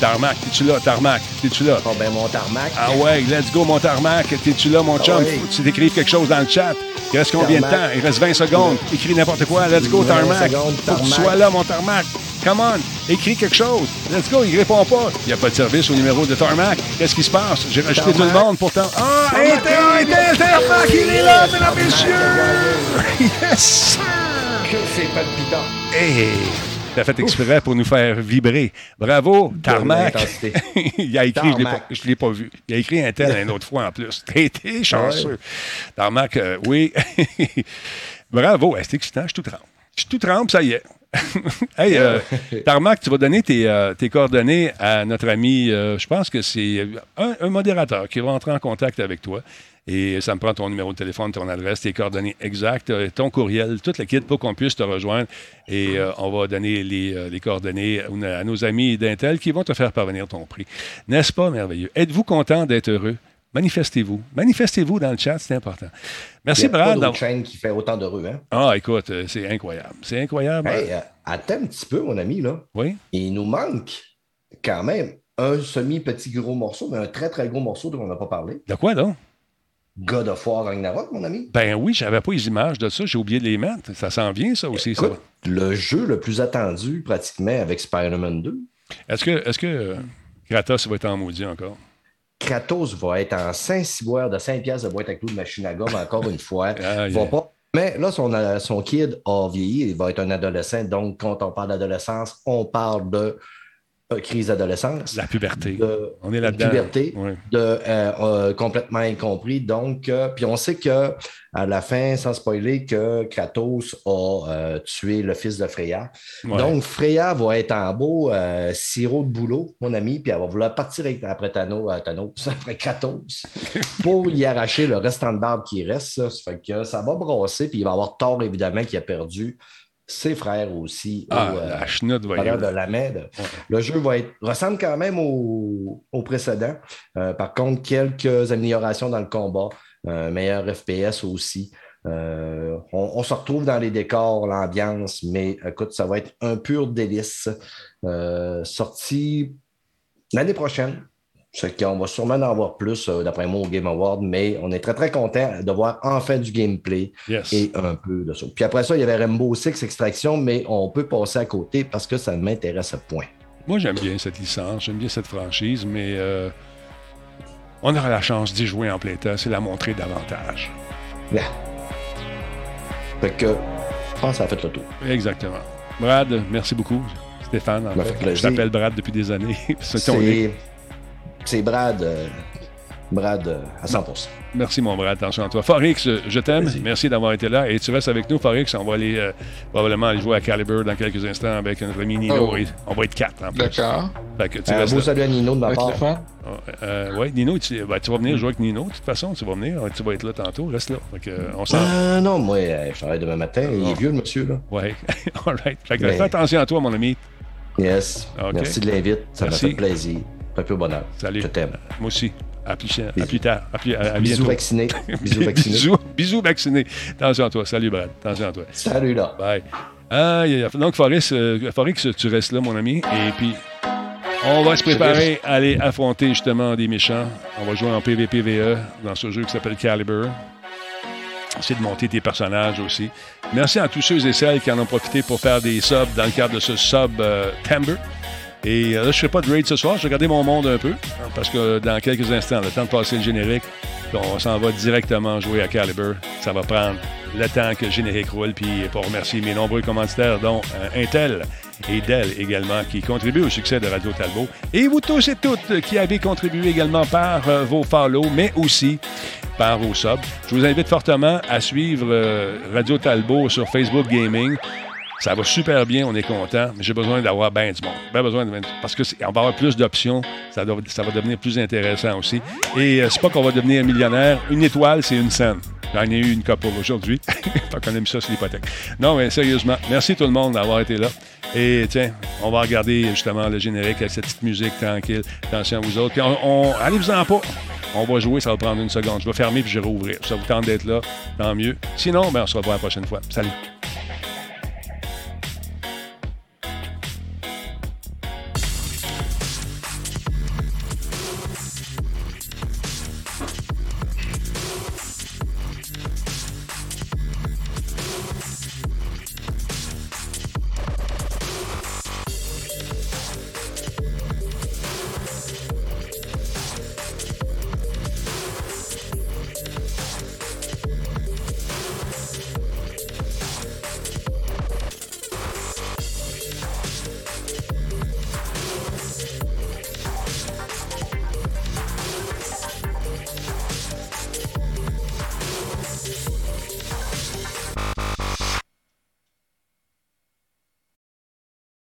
Tarmac, t'es-tu là, Tarmac? T'es-tu là? Oh, ben, mon Tarmac. Ah ouais, let's go, mon Tarmac. T'es-tu là, mon chum? Faut que tu t'écrives quelque chose dans le chat. Il reste combien de temps? Tarmac. Il reste 20 secondes. Écris n'importe quoi. Let's go, 20 Tarmac. secondes, Faut que tu Tarmac. sois là, mon Tarmac. Come on, écris quelque chose. Let's go, il répond pas. Il n'y a pas de service au numéro de Tarmac. Qu'est-ce qui se passe? J'ai rajouté tout le monde pourtant. Ah, Intel, Intel, Tarmac, il est là, mesdames messieurs! Yes! Que c'est palpitant. Hey! T'as fait exprès pour nous faire vibrer. Bravo, Tarmac. il a écrit, je Tarmac. ne l'ai pas vu. Il a écrit un tel une autre fois en plus. T'es chanceux. Tarmac, euh, oui. Bravo, Hey, c'est excitant, je suis tout trempe. Je suis tout trempe, ça y est. hey, euh, Tarmac, tu vas donner tes, euh, tes coordonnées à notre ami, je pense que c'est un, un modérateur qui va entrer en contact avec toi. Et ça me prend ton numéro de téléphone, ton adresse, tes coordonnées exactes, euh, ton courriel, toute la kit pour qu'on puisse te rejoindre. Et euh, on va donner les, euh, les coordonnées à nos amis d'Intel qui vont te faire parvenir ton prix. N'est-ce pas merveilleux? Êtes-vous content d'être heureux? Manifestez-vous. Manifestez-vous dans le chat, c'est important. Merci, Il y a pas Brad. chaîne qui fait autant d'heureux, hein? Ah, écoute, c'est incroyable. C'est incroyable. Hey, euh, attends un petit peu, mon ami, là. Oui. Il nous manque quand même un semi-petit gros morceau, mais un très, très gros morceau dont on n'a pas parlé. De quoi, donc? God of War Ragnarok, mon ami. Ben oui, j'avais pas les images de ça, j'ai oublié de les mettre. Ça s'en vient, ça aussi, ça. Le jeu le plus attendu, pratiquement, avec Spider-Man 2. Est-ce que, est-ce que euh, Kratos va être en maudit encore? Kratos va être en Saint-Cyboire de 5 piastres de boîte à clous de machine à gomme, encore une fois. Aïe. Va pas... Mais là, son, euh, son kid a vieilli, il va être un adolescent. Donc, quand on parle d'adolescence, on parle de crise d'adolescence. La puberté. de On est là-dedans. puberté, Ouais. de, euh, euh, complètement incompris. Donc, euh, puis on sait que à la fin, sans spoiler, que Kratos a euh, tué le fils de Freya. Ouais. Donc, Freya va être en beau euh, sirop de boulot, mon ami, puis elle va vouloir partir après Thanos, euh, Thanos, après Kratos, pour y arracher le restant de barbe qui reste. Ça, Ça fait que ça va brasser, puis il va y avoir Thor, évidemment, qui a perdu ses frères aussi. Ah, au, euh, la chenoute de la Med. Le jeu va être, ressemble quand même au, au précédent. Euh, par contre, quelques améliorations dans le combat, un meilleur FPS aussi. Euh, on, on se retrouve dans les décors, l'ambiance, mais écoute, ça va être un pur délice. Euh, sorti l'année prochaine. Qu'on va sûrement en avoir plus, euh, d'après moi, au Game Award, mais on est très, très content de voir enfin du gameplay Yes. et un peu de ça. Puis après ça, il y avait Rainbow Six Extraction, mais on peut passer à côté parce que ça ne m'intéresse point. Moi, j'aime bien cette licence, j'aime bien cette franchise, mais euh, on aura la chance d'y jouer en plein temps, c'est la montrer davantage. Là. Fait que je pense que ça a fait le tour. Exactement. Brad, merci beaucoup. Stéphane, en m'a fait. fait je t'appelle Brad depuis des années. C'est. C'est Brad, euh, Brad euh, à 100%. Merci, mon Brad. Attention à toi. Forex, euh, je t'aime. Merci d'avoir été là. Et tu restes avec nous, Forex. On va aller euh, probablement aller jouer à Caliber dans quelques instants avec notre ami Nino. Oh. Et on va être quatre en plus. D'accord. Fait que tu Un restes beau salut à Nino de ma part. Euh, ouais, Nino, tu, ben, tu vas venir jouer avec Nino. De toute façon, tu vas venir. Tu vas être là tantôt. Reste là. Fait que, on s'en Ah non, moi, euh, je travaille demain matin. Il est vieux, le monsieur. Là. Ouais. All right. Fait que Mais- fais attention à toi, mon ami. Yes. Ok. Merci de l'invite. Ça m'a fait plaisir. Un peu bonheur. Salut. Je t'aime. Moi aussi. À plus, à plus tard. À, plus, à, à Bisous vaccinés. Bisous vaccinés. bisous, bisous vaccinés. Attention à toi. Salut, Brad. Attention à toi. Salut là. Bye. Aïe. Donc, Forrest, euh, tu restes là, mon ami. Et puis, on va se préparer à aller affronter justement des méchants. On va jouer en PvPVE dans ce jeu qui s'appelle Caliber. Essayer de monter tes personnages aussi. Merci à tous ceux et celles qui en ont profité pour faire des subs dans le cadre de ce sub euh, Timber. Et là, je ne ferai pas de raid ce soir. Je vais garder mon monde un peu. Parce que dans quelques instants, le temps de passer le générique, on s'en va directement jouer à Caliber. Ça va prendre le temps que le générique roule. Puis pour remercier mes nombreux commanditaires, dont Intel et Dell également, qui contribuent au succès de Radio Talbot. Et vous tous et toutes qui avez contribué également par vos follow, mais aussi par vos subs. Je vous invite fortement à suivre Radio Talbot sur Facebook Gaming. Ça va super bien, on est content, mais j'ai besoin d'avoir bien du monde. Ben besoin de, parce qu'on va avoir plus d'options, ça, va devenir plus intéressant aussi. Et c'est pas qu'on va devenir millionnaire. Une étoile, c'est une scène. J'en ai eu une couple aujourd'hui. Tant qu'on aime ça sur l'hypothèque. Non, mais sérieusement, merci tout le monde d'avoir été là. Et tiens, on va regarder justement le générique avec cette petite musique tranquille. Attention à vous autres. Puis on, allez-vous-en pas. On va jouer, ça va prendre une seconde. Je vais fermer puis je vais rouvrir. Ça vous tente d'être là, tant mieux. Sinon, ben, on se revoit la prochaine fois. Salut.